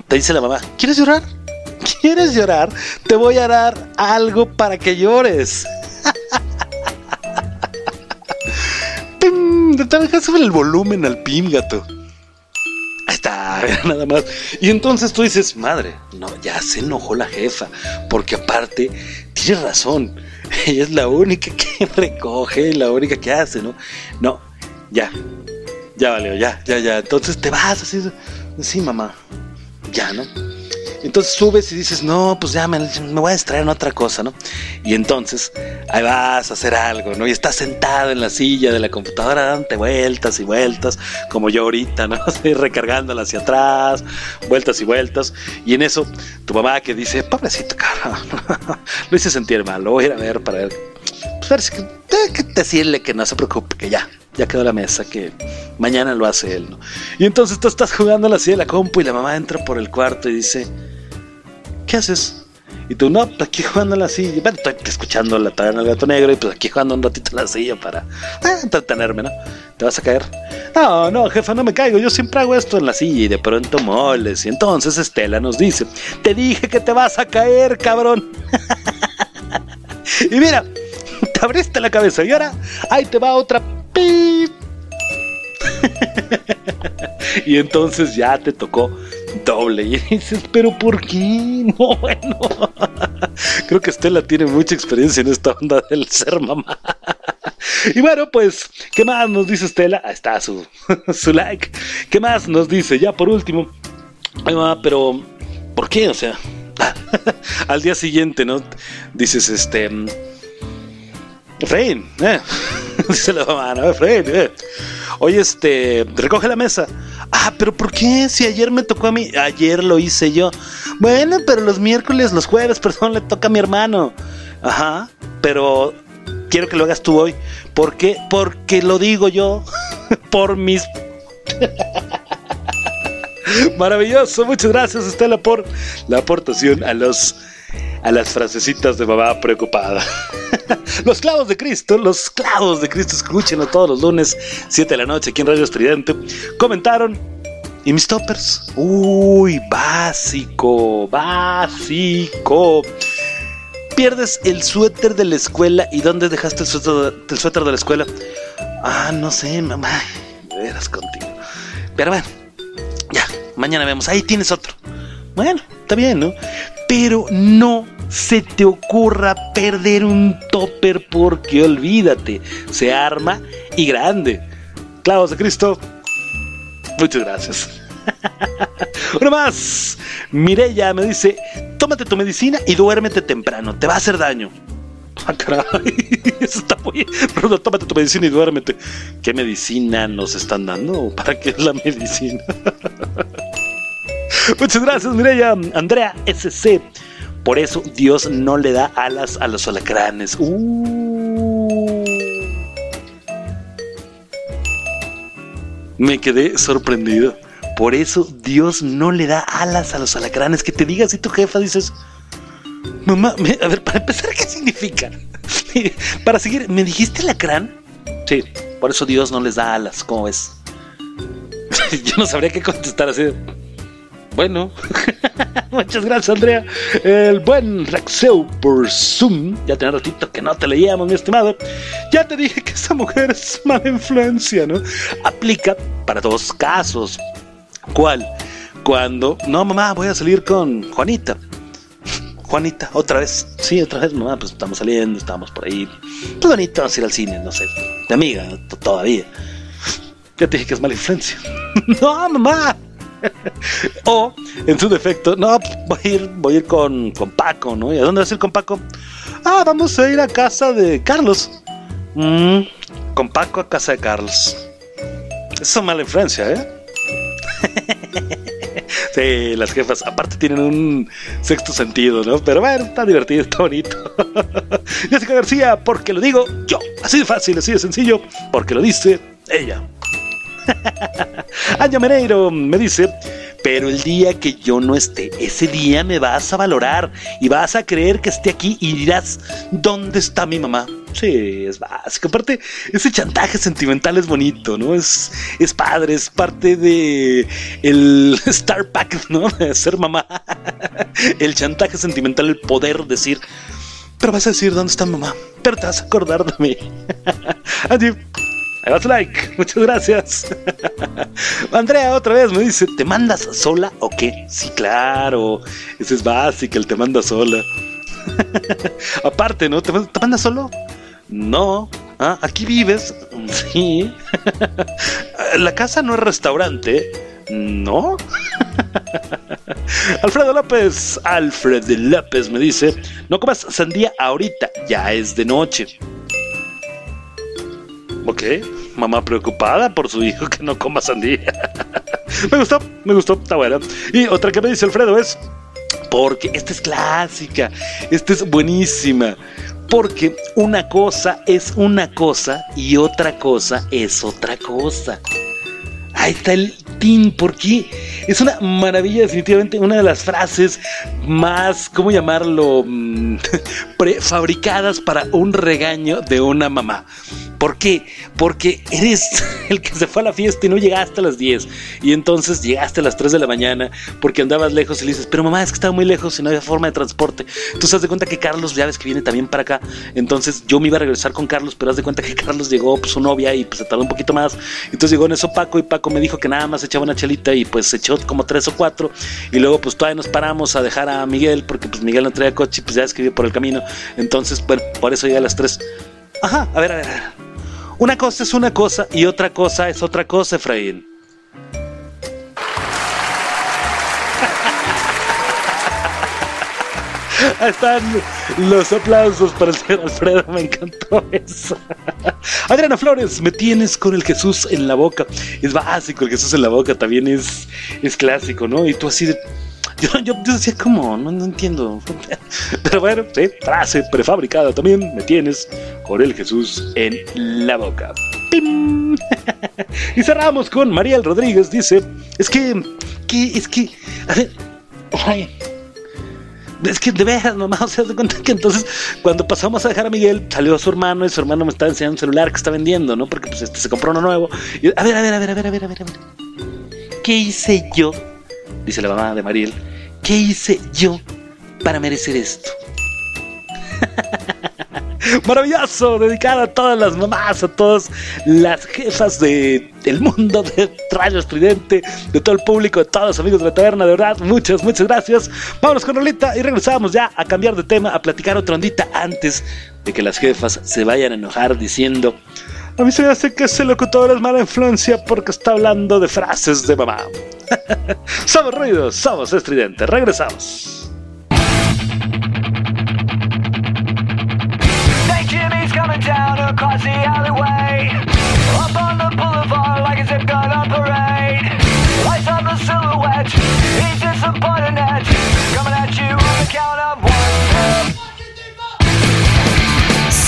te dice la mamá, ¿quieres llorar? ¿Quieres llorar? Te voy a dar algo para que llores. ¡Pim! Te subir el volumen al pim. Está, nada más. Y entonces tú dices, madre, no, ya se enojó la jefa, porque aparte, tiene razón, ella es la única que recoge, la única que hace, ¿no? No, ya, ya valió, ya, ya, ya. Entonces te vas así, sí, mamá, ya, ¿no? Entonces subes y dices, no, pues ya me, me, voy a distraer en otra cosa, ¿no? Y entonces ahí vas a hacer algo, ¿no? Y estás sentado en la silla de la computadora dándote vueltas y vueltas, como yo ahorita, ¿no? Así, recargándola hacia atrás, vueltas y vueltas. Y en eso, tu mamá que dice, pobrecito, cara, lo hice sentir mal, lo voy a ir a ver para ver. Pues ver si que decirle que no se preocupe, que ya, ya quedó la mesa, que mañana lo hace él, ¿no? Y entonces tú estás jugando a la silla de la compu y la mamá entra por el cuarto y dice, ¿qué haces? Y tú, no, pues aquí jugando a la silla. Bueno, estoy escuchando la taberna del gato negro y pues aquí jugando un ratito a la silla para ah, entretenerme, ¿no? ¿Te vas a caer? No, no, jefa, no me caigo. Yo siempre hago esto en la silla y de pronto moles. Y entonces Estela nos dice, te dije que te vas a caer, cabrón. y mira, te abriste la cabeza y ahora ahí te va otra pip. y entonces ya te tocó doble. Y dices, pero ¿por qué? No, bueno. Creo que Estela tiene mucha experiencia en esta onda del ser mamá. Y bueno, pues, ¿qué más nos dice Estela? Ahí está su, su like. ¿Qué más nos dice? Ya por último. Ay, mamá, pero ¿por qué? O sea, al día siguiente, ¿no? Dices, este. Efraín, eh. Dice la mamá, no, Efraín, eh. Oye, este, recoge la mesa. Ah, pero ¿por qué? Si ayer me tocó a mí. Ayer lo hice yo. Bueno, pero los miércoles, los jueves, perdón, le toca a mi hermano. Ajá, pero quiero que lo hagas tú hoy. ¿Por qué? Porque lo digo yo. Por mis. Maravilloso, muchas gracias Estela por la aportación a los a las frasecitas de mamá preocupada. los clavos de Cristo, los clavos de Cristo, escúchenlo todos los lunes, 7 de la noche aquí en Radio Estridente. Comentaron. ¿Y mis toppers? Uy, básico, básico. Pierdes el suéter de la escuela. ¿Y dónde dejaste el suéter, suéter de la escuela? Ah, no sé, mamá. De veras contigo. Pero bueno, ya, mañana vemos. Ahí tienes otro. Bueno, está bien, ¿no? Pero no se te ocurra perder un topper porque olvídate, se arma y grande. Clavos de Cristo, muchas gracias. Uno más. Mirella me dice, tómate tu medicina y duérmete temprano, te va a hacer daño. Ah, caray, eso está muy... Pero tómate tu medicina y duérmete. ¿Qué medicina nos están dando? ¿Para qué es la medicina? Muchas gracias, Mireya. Andrea SC. Por eso Dios no le da alas a los alacranes. Uh. Me quedé sorprendido. Por eso Dios no le da alas a los alacranes. Que te digas si tu jefa dices, mamá, me, a ver, para empezar, ¿qué significa? para seguir, ¿me dijiste alacrán? Sí, por eso Dios no les da alas, ¿cómo ves? Yo no sabría qué contestar así. Bueno, muchas gracias, Andrea. El buen Rexeu por Zoom. Ya tenía ratito que no te leíamos, mi estimado. Ya te dije que esa mujer es mala influencia, ¿no? Aplica para dos casos. ¿Cuál? Cuando, no, mamá, voy a salir con Juanita. Juanita, otra vez. Sí, otra vez, mamá, pues estamos saliendo, estamos por ahí. Pues bonito, vamos a ir al cine, no sé. De amiga, todavía. Ya te dije que es mala influencia. no, mamá. o, en su defecto, no, voy a ir, voy a ir con, con Paco, ¿no? ¿Y a dónde vas a ir con Paco? Ah, vamos a ir a casa de Carlos. Mm, con Paco a casa de Carlos. Es mala influencia, ¿eh? Sí, las jefas, aparte tienen un sexto sentido, ¿no? Pero bueno, está divertido, está bonito. Jessica García, porque lo digo yo. Así de fácil, así de sencillo, porque lo dice ella. Anya Meneiro me dice, pero el día que yo no esté, ese día me vas a valorar y vas a creer que esté aquí y dirás, ¿dónde está mi mamá? Sí, es básico. Aparte, ese chantaje sentimental es bonito, ¿no? Es, es padre, es parte de el Star Pack, ¿no? De ser mamá. El chantaje sentimental, el poder decir, pero vas a decir dónde está mamá, pero te vas a acordar de mí. Angie, Ahí vas like, muchas gracias. Andrea otra vez me dice, ¿te mandas sola o qué? Sí, claro, ese es básico, el te manda sola. Aparte, ¿no? ¿Te, te mandas solo? No. Ah, ¿Aquí vives? Sí. ¿La casa no es restaurante? No. Alfredo López, Alfred López me dice, no comas sandía ahorita, ya es de noche. Ok, mamá preocupada por su hijo que no coma sandía. me gustó, me gustó, está buena. Y otra que me dice Alfredo es, porque esta es clásica, esta es buenísima. Porque una cosa es una cosa y otra cosa es otra cosa. Ahí está el tin, porque es una maravilla, definitivamente, una de las frases más, ¿cómo llamarlo? Mm, prefabricadas para un regaño de una mamá. ¿Por qué? Porque eres el que se fue a la fiesta y no llegaste a las 10. Y entonces llegaste a las 3 de la mañana porque andabas lejos y le dices, pero mamá, es que estaba muy lejos y no había forma de transporte. Te das de cuenta que Carlos, ya ves que viene también para acá. Entonces yo me iba a regresar con Carlos, pero haz de cuenta que Carlos llegó, pues su novia y pues se tardó un poquito más. Entonces llegó en eso Paco y Paco me dijo que nada más echaba una chelita y pues echó como tres o cuatro. Y luego pues todavía nos paramos a dejar a Miguel porque pues Miguel no traía coche y pues ya escribió por el camino. Entonces, por eso llegué a las 3. Ajá, a ver. a ver. Una cosa es una cosa y otra cosa es otra cosa, Efraín. están los aplausos para el señor Alfredo, me encantó eso. Adriana Flores, me tienes con el Jesús en la boca. Es básico, el Jesús en la boca también es, es clásico, ¿no? Y tú así de... Yo, yo, yo decía, ¿cómo? No, no entiendo. Pero bueno, sí, frase prefabricada también, me tienes con el Jesús en la boca. ¡Pim! y cerramos con Mariel Rodríguez, dice, es que, que, es que, a ver, ay, es que de veras, mamá, o sea, se cuenta que entonces cuando pasamos a dejar a Miguel, salió su hermano y su hermano me estaba enseñando un celular que está vendiendo, ¿no? Porque pues este se compró uno nuevo. A ver, a ver, a ver, a ver, a ver, a ver, a ver. ¿Qué hice yo? Dice la mamá de Mariel. ¿Qué hice yo para merecer esto? Maravilloso, dedicado a todas las mamás, a todas las jefas de, del mundo de Radio Estridente, de todo el público, de todos los amigos de la taberna, de verdad, muchas, muchas gracias. Vámonos con Rolita y regresamos ya a cambiar de tema, a platicar otra ondita antes de que las jefas se vayan a enojar diciendo. A mí se me hace que ese locutor es mala influencia porque está hablando de frases de mamá. somos ruidos, somos estridente. Regresamos.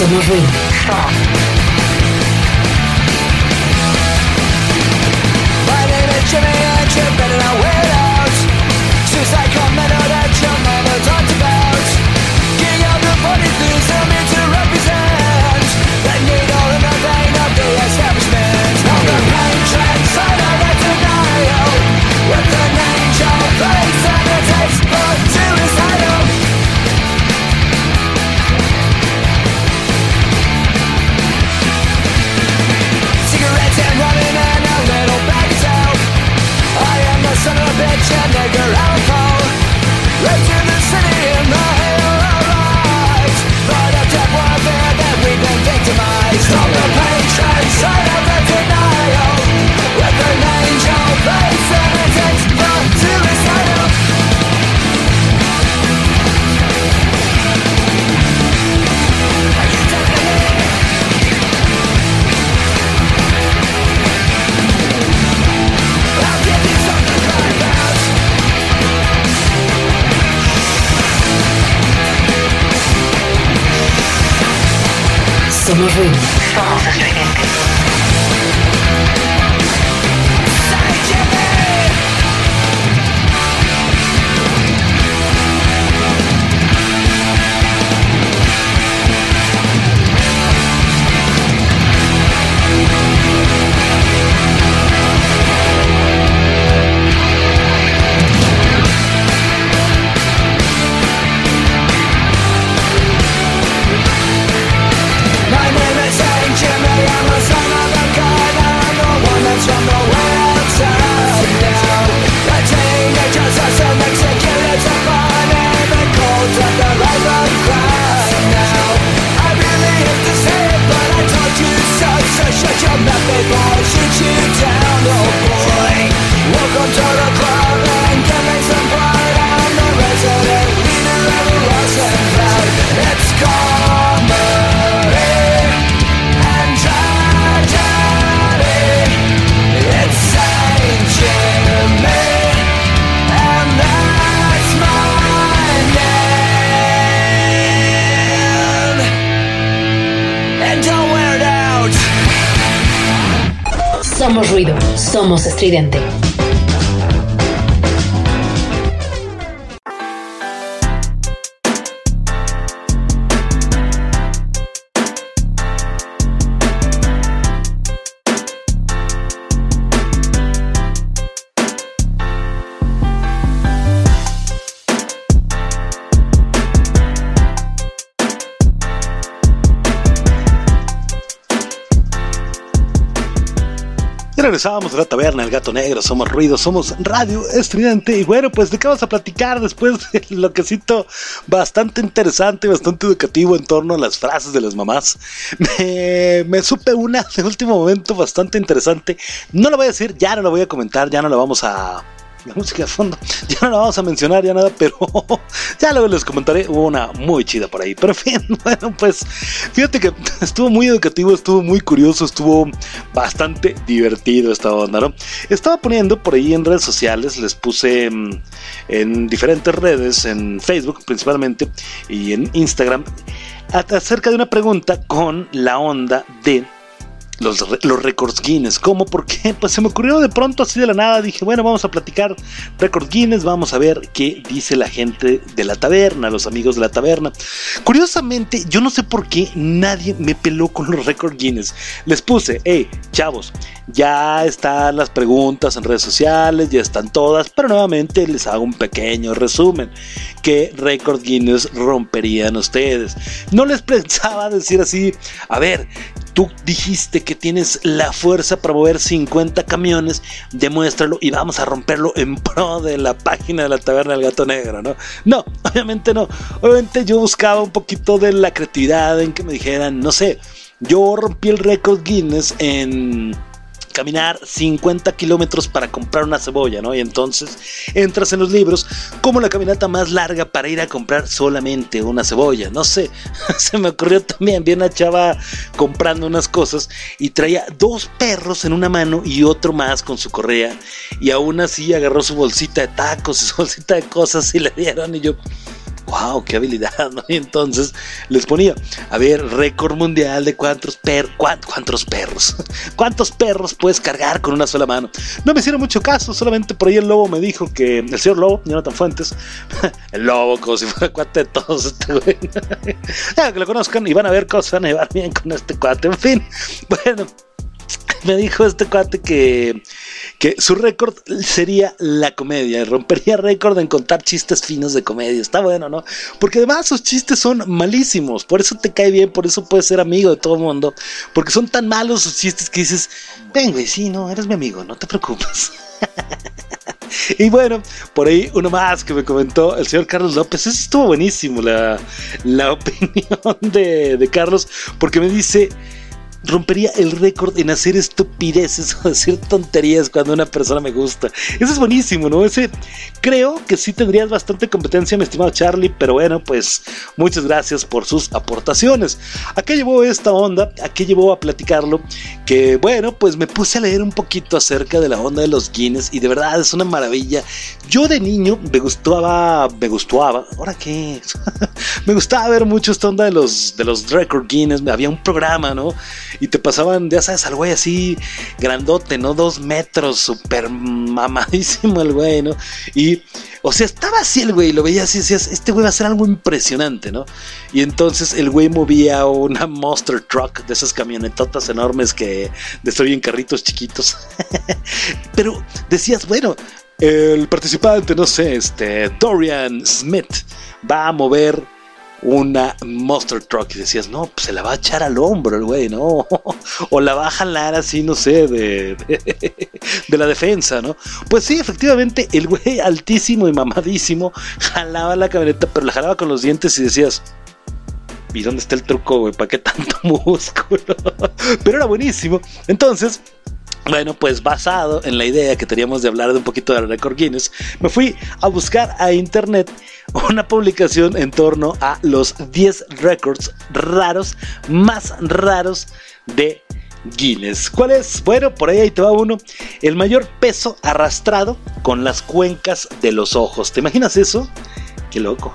Somos ruido. Somos estridente. Y regresábamos de la taberna, el gato negro, somos ruido, somos radio estridente. Y bueno, pues de qué vamos a platicar después del loquecito bastante interesante, bastante educativo en torno a las frases de las mamás. Me, me supe una de último momento bastante interesante. No la voy a decir, ya no la voy a comentar, ya no la vamos a la música de fondo. Ya no la vamos a mencionar, ya nada, pero ya luego les comentaré. Hubo una muy chida por ahí. Pero en fin, bueno, pues fíjate que estuvo muy educativo, estuvo muy curioso, estuvo bastante divertido esta onda, ¿no? Estaba poniendo por ahí en redes sociales, les puse mm, en diferentes redes, en Facebook principalmente y en Instagram, acerca de una pregunta con la onda de los, los récords Guinness. ¿Cómo? ¿Por qué? Pues se me ocurrió de pronto así de la nada. Dije, bueno, vamos a platicar récords Guinness, vamos a ver qué dice la gente de la taberna, los amigos de la taberna. Curiosamente, yo no sé por qué nadie me peló con los récords Guinness. Les puse, hey, chavos, ya están las preguntas en redes sociales, ya están todas, pero nuevamente les hago un pequeño resumen. ¿Qué récord Guinness romperían ustedes? No les pensaba decir así, a ver, dijiste que tienes la fuerza para mover 50 camiones, demuéstralo y vamos a romperlo en pro de la página de la taberna del gato negro, ¿no? No, obviamente no. Obviamente yo buscaba un poquito de la creatividad en que me dijeran, no sé, yo rompí el récord Guinness en caminar 50 kilómetros para comprar una cebolla, ¿no? Y entonces entras en los libros como la caminata más larga para ir a comprar solamente una cebolla. No sé, se me ocurrió también, vi una chava comprando unas cosas y traía dos perros en una mano y otro más con su correa. Y aún así agarró su bolsita de tacos su bolsita de cosas y le dieron y yo... ¡Wow! ¡Qué habilidad! ¿no? Y entonces les ponía, a ver, récord mundial de cuántos, per, cuán- cuántos perros, cuántos perros puedes cargar con una sola mano. No me hicieron mucho caso, solamente por ahí el lobo me dijo que, el señor lobo, Jonathan Fuentes, el lobo como si fuera cuate de todos este güey. Que lo conozcan y van a ver cómo se van a llevar bien con este cuate. En fin, bueno, me dijo este cuate que, que su récord sería la comedia. Rompería récord en contar chistes finos de comedia. Está bueno, ¿no? Porque además sus chistes son malísimos. Por eso te cae bien, por eso puedes ser amigo de todo el mundo. Porque son tan malos sus chistes que dices, ven, güey, sí, no, eres mi amigo, no te preocupes. Y bueno, por ahí uno más que me comentó el señor Carlos López. Eso estuvo buenísimo la, la opinión de, de Carlos, porque me dice: rompería el récord en hacer estupideces o decir tonterías cuando una persona me gusta. Eso es buenísimo, ¿no? Ese creo que sí tendrías bastante competencia, mi estimado Charlie, pero bueno, pues muchas gracias por sus aportaciones. ¿A qué llevó esta onda? ¿A qué llevó a platicarlo? Que bueno, pues me puse a leer un poquito acerca de la onda de los Guinness y de verdad es una maravilla. Yo de niño me gustaba, me gustaba, ¿ahora qué? me gustaba ver mucho esta onda de los, de los record Guinness. Había un programa, ¿no? Y te pasaban, ya sabes, al güey así grandote, ¿no? Dos metros, súper mamadísimo el güey, ¿no? Y, o sea, estaba así el güey, lo veías así, decías, este güey va a hacer algo impresionante, ¿no? Y entonces el güey movía una monster truck de esas camionetotas enormes que destruyen carritos chiquitos. Pero decías, bueno, el participante, no sé, este, Dorian Smith, va a mover una Monster Truck y decías, no, pues se la va a echar al hombro el güey, ¿no? O la va a jalar así, no sé, de, de, de, la defensa, ¿no? Pues sí, efectivamente, el güey altísimo y mamadísimo jalaba la camioneta, pero la jalaba con los dientes y decías, ¿y dónde está el truco, güey? ¿Para qué tanto músculo? Pero era buenísimo. Entonces, bueno, pues basado en la idea que teníamos de hablar de un poquito de Record Guinness, me fui a buscar a internet una publicación en torno a los 10 récords raros, más raros de Guinness. ¿Cuál es? Bueno, por ahí, ahí te va uno. El mayor peso arrastrado con las cuencas de los ojos. ¿Te imaginas eso? Qué loco.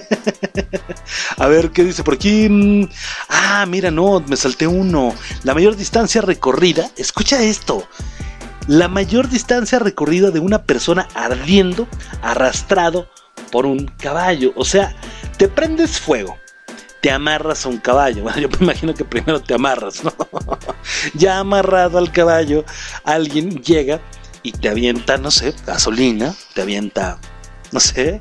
A ver, ¿qué dice por aquí? Ah, mira, no, me salté uno. La mayor distancia recorrida, escucha esto. La mayor distancia recorrida de una persona ardiendo, arrastrado por un caballo. O sea, te prendes fuego, te amarras a un caballo. Bueno, yo me imagino que primero te amarras, ¿no? ya amarrado al caballo, alguien llega y te avienta, no sé, gasolina, te avienta, no sé,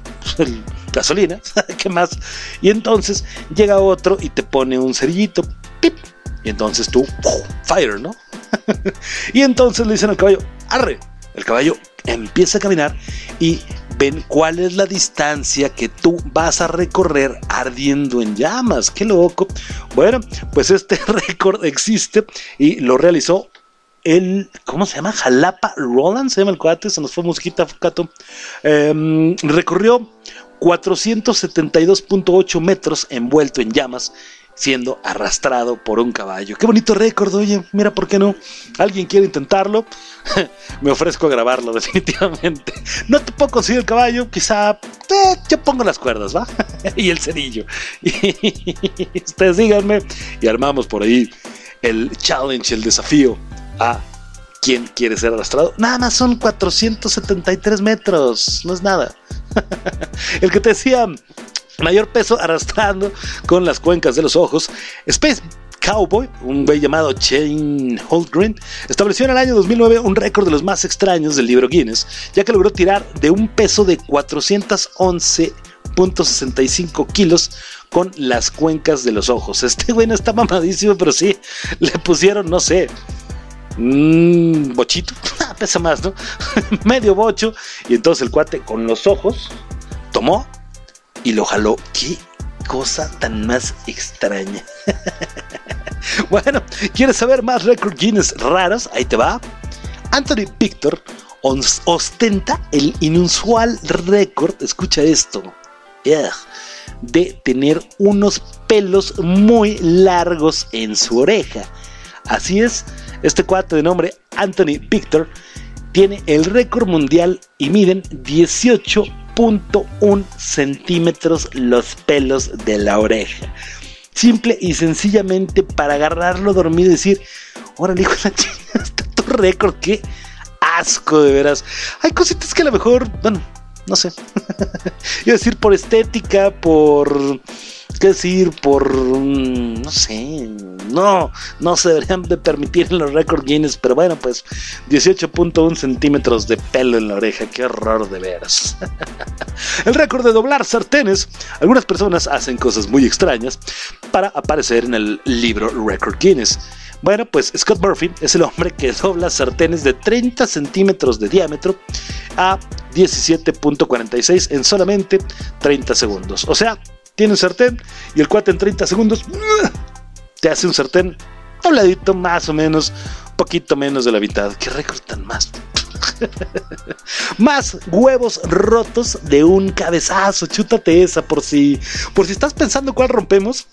gasolina, ¿qué más? Y entonces llega otro y te pone un cerillito, pip, y entonces tú, fire, ¿no? y entonces le dicen al caballo, arre, el caballo empieza a caminar y ven cuál es la distancia que tú vas a recorrer ardiendo en llamas. ¡Qué loco! Bueno, pues este récord existe y lo realizó el, ¿cómo se llama? Jalapa Roland, se llama el cuate, se nos fue musquita, Cato. Eh, recorrió 472.8 metros envuelto en llamas, siendo arrastrado por un caballo. Qué bonito récord, oye, mira, ¿por qué no? ¿Alguien quiere intentarlo? Me ofrezco a grabarlo, definitivamente. No puedo conseguir el caballo, quizá eh, yo pongo las cuerdas, ¿va? y el cerillo. Ustedes díganme y armamos por ahí el challenge, el desafío a quién quiere ser arrastrado. Nada más son 473 metros, no es nada. El que te decía mayor peso arrastrando con las cuencas de los ojos. Space Cowboy, un güey llamado Shane Holtgren, estableció en el año 2009 un récord de los más extraños del libro Guinness, ya que logró tirar de un peso de 411.65 kilos con las cuencas de los ojos. Este güey no está mamadísimo, pero sí le pusieron, no sé, un bochito, pesa más, ¿no? Medio bocho, y entonces el cuate con los ojos tomó y lo jaló. ¿Qué cosa tan más extraña? bueno, ¿quieres saber más récord Guinness raros? Ahí te va. Anthony Victor ostenta el inusual récord, escucha esto, de tener unos pelos muy largos en su oreja. Así es, este cuate de nombre Anthony Victor tiene el récord mundial y miden 18.1 centímetros los pelos de la oreja. Simple y sencillamente para agarrarlo dormido y decir, órale, hijo de la chingada, está tu récord, qué asco de veras. Hay cositas que a lo mejor, bueno, no sé. Iba a decir por estética, por. ¿Qué decir? Por. No sé. No, no se deberían de permitir en los récords Guinness, pero bueno, pues 18.1 centímetros de pelo en la oreja. Qué horror de veras. El récord de doblar sartenes. Algunas personas hacen cosas muy extrañas para aparecer en el libro Record Guinness. Bueno, pues Scott Murphy es el hombre que dobla sartenes de 30 centímetros de diámetro a 17.46 en solamente 30 segundos. O sea, tiene un sartén y el cuate en 30 segundos te hace un sartén Dobladito más o menos, poquito menos de la mitad. Qué récord tan más. Más huevos rotos de un cabezazo. Chútate esa por si, por si estás pensando cuál rompemos.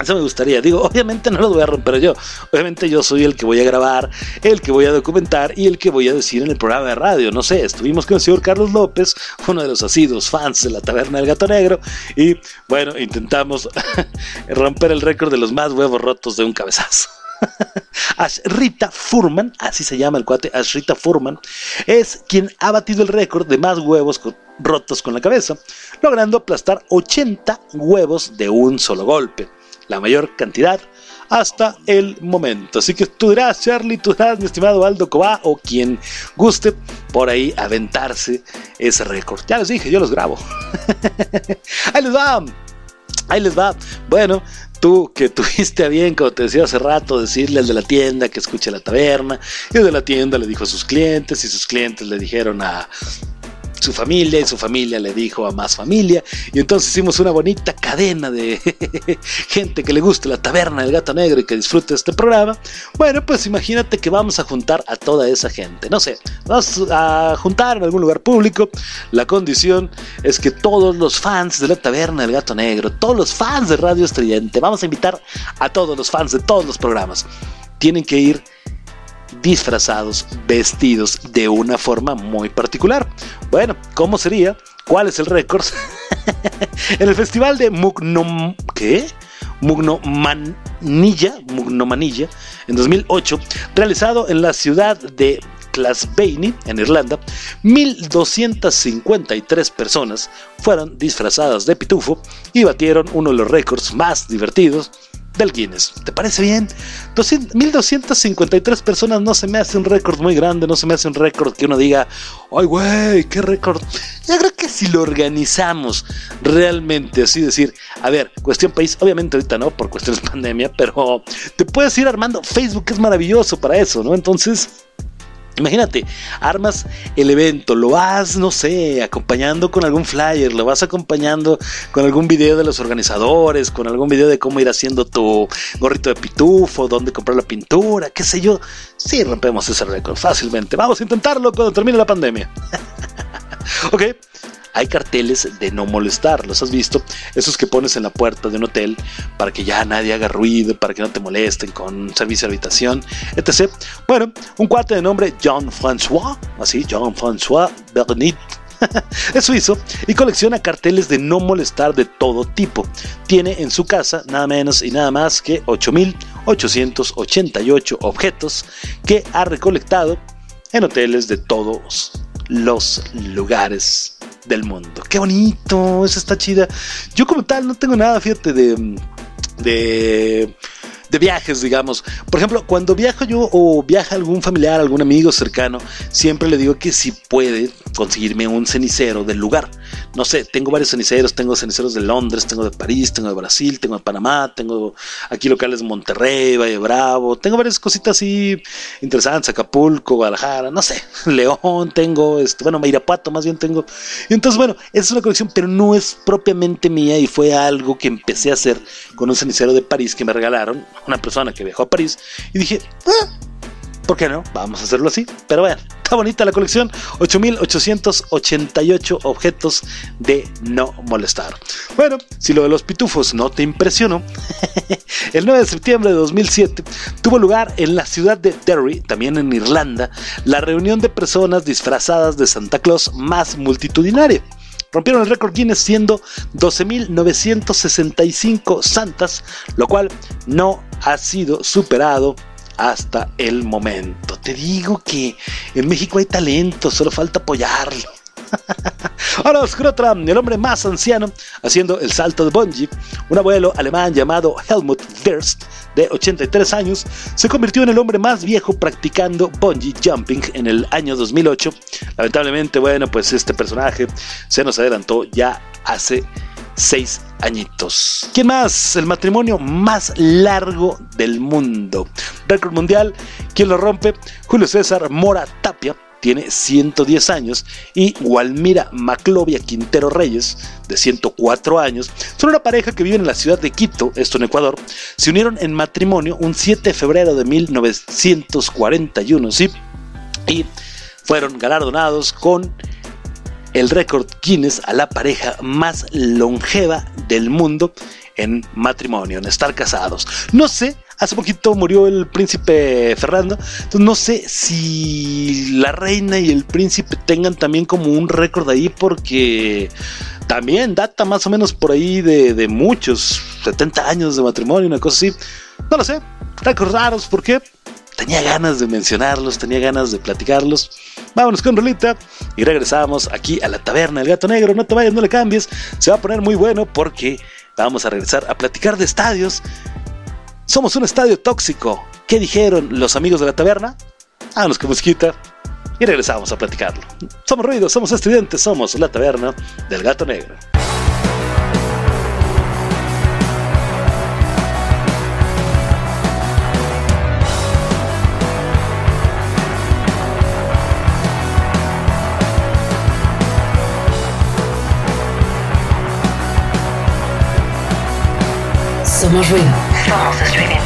Eso me gustaría. Digo, obviamente no lo voy a romper yo. Obviamente yo soy el que voy a grabar, el que voy a documentar y el que voy a decir en el programa de radio. No sé, estuvimos con el señor Carlos López, uno de los asiduos fans de la Taberna del Gato Negro. Y bueno, intentamos romper el récord de los más huevos rotos de un cabezazo. Ashrita Furman, así se llama el cuate, Ashrita Furman, es quien ha batido el récord de más huevos rotos con la cabeza, logrando aplastar 80 huevos de un solo golpe, la mayor cantidad hasta el momento. Así que tú dirás, Charlie, tú dirás, mi estimado Aldo Cobá, o quien guste por ahí aventarse ese récord. Ya les dije, yo los grabo. ahí les va. Ahí les va. Bueno, tú que tuviste a bien, como te decía hace rato, decirle al de la tienda que escuche la taberna, y el de la tienda le dijo a sus clientes, y sus clientes le dijeron a su familia, y su familia le dijo a más familia, y entonces hicimos una bonita cadena de gente que le guste la taberna del gato negro y que disfrute este programa. Bueno, pues imagínate que vamos a juntar a toda esa gente, no sé, vamos a juntar en algún lugar público. La condición es que todos los fans de la taberna del gato negro, todos los fans de Radio Estridente, vamos a invitar a todos los fans de todos los programas, tienen que ir disfrazados, vestidos de una forma muy particular. Bueno, ¿cómo sería? ¿Cuál es el récord? en el festival de Mugnom... ¿Qué? Mugnomanilla, Mugnomanilla, en 2008, realizado en la ciudad de Glasgow, en Irlanda, 1.253 personas fueron disfrazadas de pitufo y batieron uno de los récords más divertidos del Guinness. ¿Te parece bien? 200 1253 personas no se me hace un récord muy grande, no se me hace un récord que uno diga, ay güey, qué récord. Yo creo que si lo organizamos realmente, así decir, a ver, cuestión país, obviamente ahorita no, por cuestiones de pandemia, pero te puedes ir armando, Facebook es maravilloso para eso, ¿no? Entonces... Imagínate, armas el evento, lo vas, no sé, acompañando con algún flyer, lo vas acompañando con algún video de los organizadores, con algún video de cómo ir haciendo tu gorrito de pitufo, dónde comprar la pintura, qué sé yo. Sí, rompemos ese récord fácilmente. Vamos a intentarlo cuando termine la pandemia. ok. Hay carteles de no molestar, ¿los has visto? Esos que pones en la puerta de un hotel para que ya nadie haga ruido, para que no te molesten con servicio de habitación, etc. Bueno, un cuate de nombre John François, así, John François Bernit, es suizo y colecciona carteles de no molestar de todo tipo. Tiene en su casa nada menos y nada más que 8.888 objetos que ha recolectado en hoteles de todos los lugares del mundo. Qué bonito, eso está chida. Yo como tal no tengo nada, fíjate, de... de de viajes, digamos. Por ejemplo, cuando viajo yo o viaja algún familiar, algún amigo cercano, siempre le digo que si puede conseguirme un cenicero del lugar. No sé, tengo varios ceniceros, tengo ceniceros de Londres, tengo de París, tengo de Brasil, tengo de Panamá, tengo aquí locales de Monterrey, Valle Bravo, tengo varias cositas así interesantes, Acapulco, Guadalajara, no sé, León, tengo, este, bueno, Irapuato más bien tengo. Y entonces, bueno, es una colección, pero no es propiamente mía y fue algo que empecé a hacer con un cenicero de París que me regalaron, una persona que viajó a París, y dije, ah, ¿por qué no? Vamos a hacerlo así. Pero bueno, está bonita la colección, 8.888 objetos de no molestar. Bueno, si lo de los pitufos no te impresionó, el 9 de septiembre de 2007 tuvo lugar en la ciudad de Derry, también en Irlanda, la reunión de personas disfrazadas de Santa Claus más multitudinaria. Rompieron el récord Guinness siendo 12.965 santas, lo cual no ha sido superado hasta el momento. Te digo que en México hay talento, solo falta apoyarlo. Ahora otra, el hombre más anciano haciendo el salto de bungee, un abuelo alemán llamado Helmut Durst, de 83 años, se convirtió en el hombre más viejo practicando bungee jumping en el año 2008. Lamentablemente, bueno, pues este personaje se nos adelantó ya hace seis añitos. ¿Quién más? El matrimonio más largo del mundo. Récord mundial. ¿Quién lo rompe? Julio César Mora Tapia tiene 110 años, y Walmira Maclovia Quintero Reyes, de 104 años, son una pareja que vive en la ciudad de Quito, esto en Ecuador. Se unieron en matrimonio un 7 de febrero de 1941, ¿sí? Y fueron galardonados con el récord Guinness a la pareja más longeva del mundo en matrimonio, en estar casados. No sé, hace poquito murió el príncipe Fernando, entonces no sé si la reina y el príncipe tengan también como un récord ahí porque también data más o menos por ahí de, de muchos, 70 años de matrimonio, una cosa así. No lo sé, récords raros, ¿por qué? Tenía ganas de mencionarlos, tenía ganas de platicarlos. Vámonos con Rolita y regresamos aquí a la taberna del gato negro. No te vayas, no le cambies. Se va a poner muy bueno porque vamos a regresar a platicar de estadios. Somos un estadio tóxico. ¿Qué dijeron los amigos de la taberna? Vámonos con musiquita y regresamos a platicarlo. Somos ruidos, somos estudiantes, somos la taberna del gato negro. Somos ruido. Somos estridente.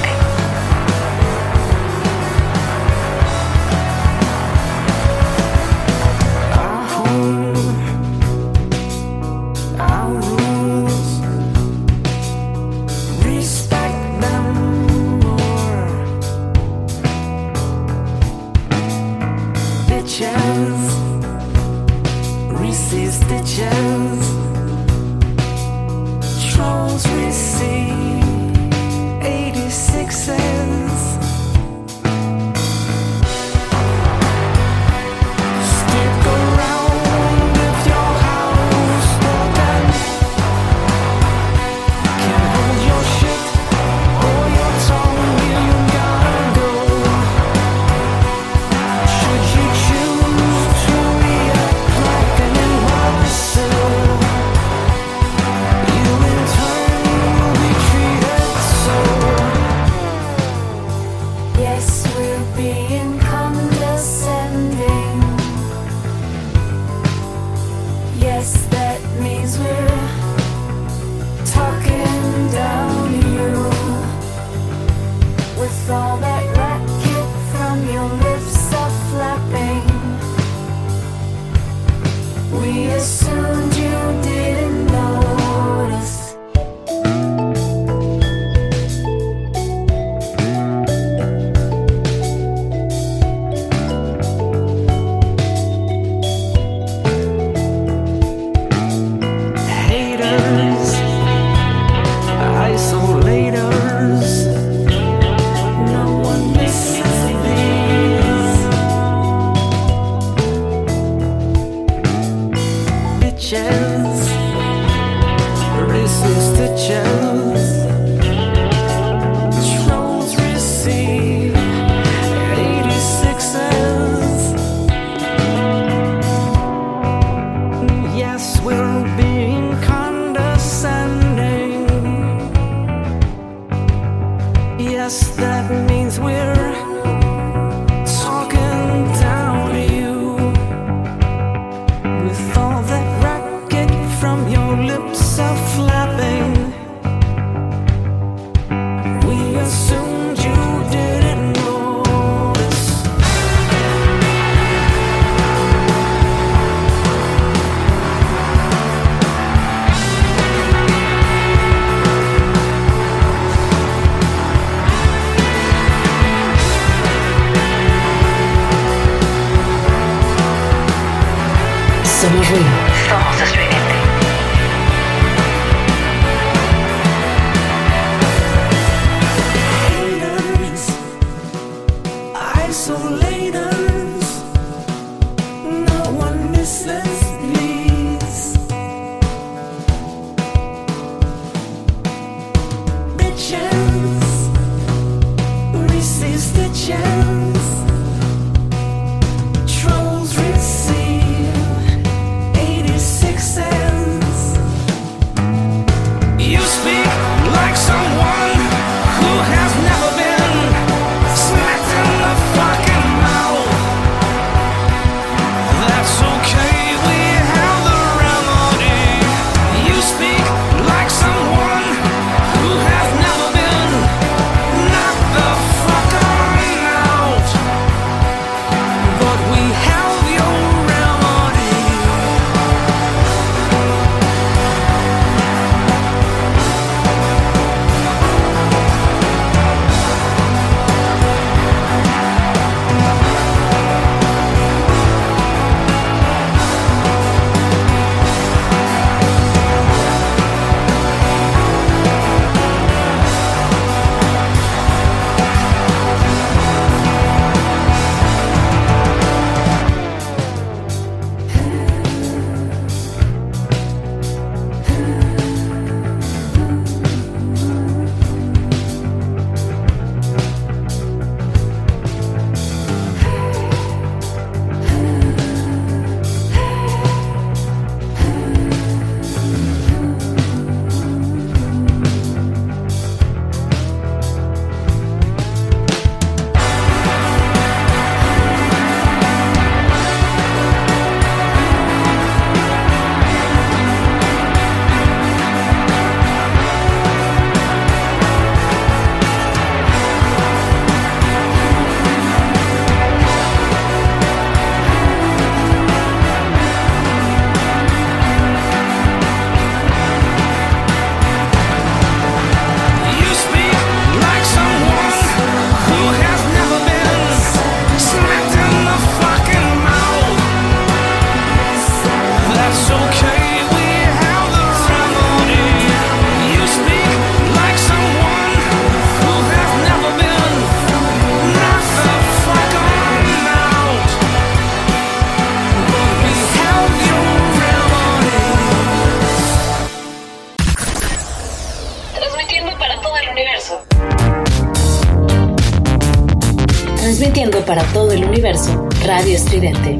Radio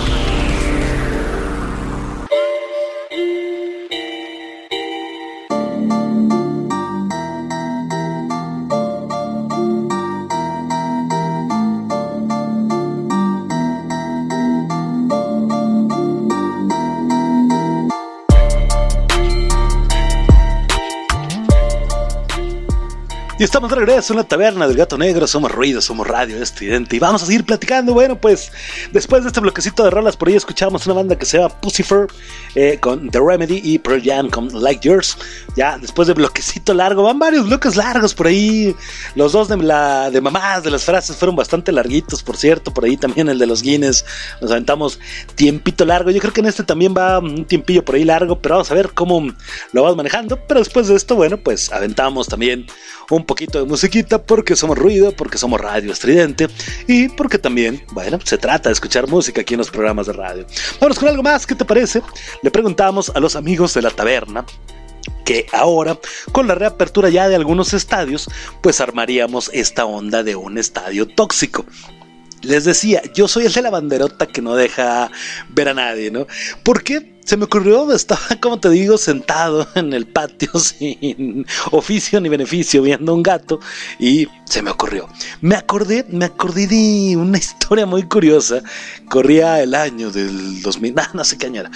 Y estamos de regreso en la taberna del gato negro. Somos ruido, somos radio estridente. Y vamos a seguir platicando. Bueno, pues después de este bloquecito de rolas, por ahí escuchamos una banda que se llama Pussifer eh, con The Remedy y Pearl Jam con Like Yours. Ya después de bloquecito largo, van varios bloques largos por ahí. Los dos de, la, de mamás de las frases fueron bastante larguitos, por cierto. Por ahí también el de los Guinness. Nos aventamos tiempito largo. Yo creo que en este también va un tiempillo por ahí largo, pero vamos a ver cómo lo vas manejando. Pero después de esto, bueno, pues aventamos también un poquito de musiquita porque somos ruido, porque somos radio estridente y porque también, bueno, se trata de escuchar música aquí en los programas de radio. Vamos con algo más, ¿qué te parece? Le preguntamos a los amigos de la taberna que ahora, con la reapertura ya de algunos estadios, pues armaríamos esta onda de un estadio tóxico. Les decía, yo soy el de la banderota que no deja ver a nadie, ¿no? Porque se me ocurrió, estaba, como te digo, sentado en el patio sin oficio ni beneficio, viendo un gato, y se me ocurrió. Me acordé, me acordé de una historia muy curiosa. Corría el año del 2000, no, no sé qué año era.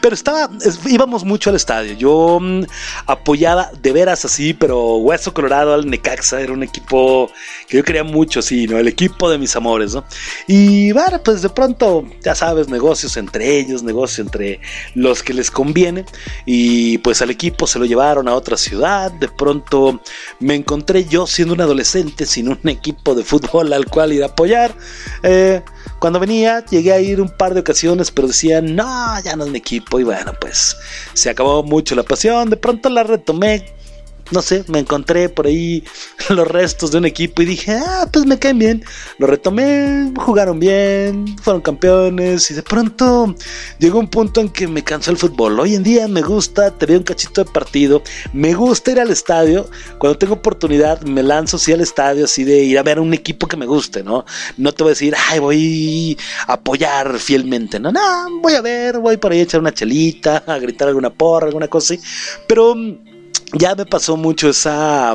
Pero estaba, es- íbamos mucho al estadio. Yo mm, apoyaba de veras así, pero hueso colorado al Necaxa. Era un equipo que yo quería mucho, así, ¿no? El equipo de mis amores, ¿no? Y bueno, pues de pronto, ya sabes, negocios entre ellos, negocios entre los que les conviene. Y pues al equipo se lo llevaron a otra ciudad. De pronto me encontré yo siendo un adolescente sin un equipo de fútbol al cual ir a apoyar. Eh, cuando venía, llegué a ir un par de ocasiones, pero decían, no, ya no es mi equipo. Y bueno, pues se acabó mucho la pasión. De pronto la retomé. No sé, me encontré por ahí los restos de un equipo y dije, ah, pues me caen bien. Lo retomé, jugaron bien, fueron campeones y de pronto llegó un punto en que me cansó el fútbol. Hoy en día me gusta, te veo un cachito de partido, me gusta ir al estadio. Cuando tengo oportunidad me lanzo así al estadio, así de ir a ver un equipo que me guste, ¿no? No te voy a decir, ay, voy a apoyar fielmente, no, no, voy a ver, voy por ahí a echar una chelita, a gritar alguna porra, alguna cosa así. Pero ya me pasó mucho esa,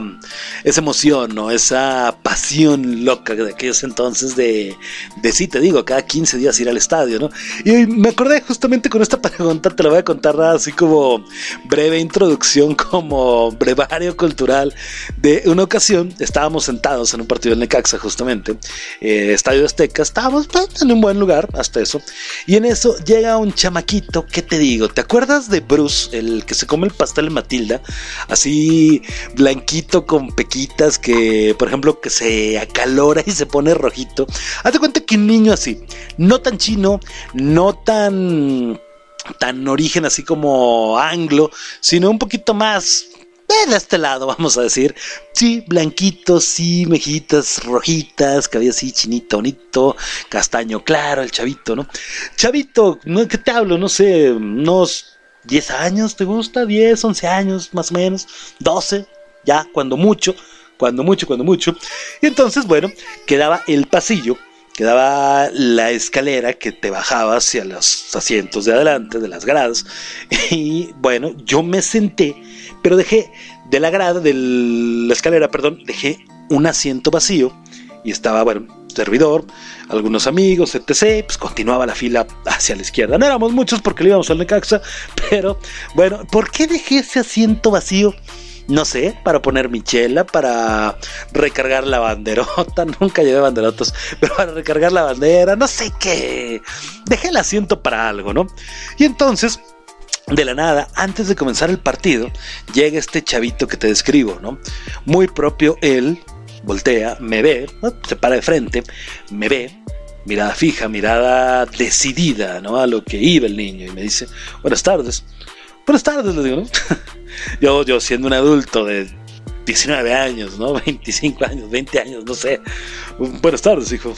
esa emoción, ¿no? Esa pasión loca de aquellos entonces de, de sí, te digo, cada 15 días ir al estadio, ¿no? Y me acordé justamente con esta pregunta, te la voy a contar así como breve introducción, como brevario cultural de una ocasión, estábamos sentados en un partido del Necaxa justamente, eh, Estadio Azteca, estábamos pues, en un buen lugar, hasta eso, y en eso llega un chamaquito, ¿qué te digo? ¿Te acuerdas de Bruce, el que se come el pastel en Matilda? Así blanquito con pequitas que, por ejemplo, que se acalora y se pone rojito. Hazte cuenta que un niño así, no tan chino, no tan tan origen así como anglo, sino un poquito más de este lado, vamos a decir. Sí, blanquito, sí, mejitas rojitas, cabello así chinito, bonito, castaño claro, el chavito, ¿no? Chavito. ¿qué te hablo? No sé, unos 10 años, ¿te gusta? 10, 11 años, más o menos, 12, ya, cuando mucho, cuando mucho, cuando mucho. Y entonces, bueno, quedaba el pasillo, quedaba la escalera que te bajaba hacia los asientos de adelante, de las gradas. Y bueno, yo me senté, pero dejé de la grada, de la escalera, perdón, dejé un asiento vacío y estaba, bueno, servidor, algunos amigos, etc. Pues continuaba la fila hacia la izquierda. No éramos muchos porque le íbamos al Necaxa, pero bueno, ¿por qué dejé ese asiento vacío? No sé, para poner mi chela, para recargar la banderota, nunca llevé banderotas, pero para recargar la bandera, no sé qué. Dejé el asiento para algo, ¿no? Y entonces, de la nada, antes de comenzar el partido, llega este chavito que te describo, ¿no? Muy propio él, voltea, me ve, se para de frente, me ve, mirada fija, mirada decidida, ¿no? A lo que iba el niño y me dice, buenas tardes. Buenas tardes, le digo, yo, yo siendo un adulto de 19 años, ¿no? 25 años, 20 años, no sé. Buenas tardes, hijo.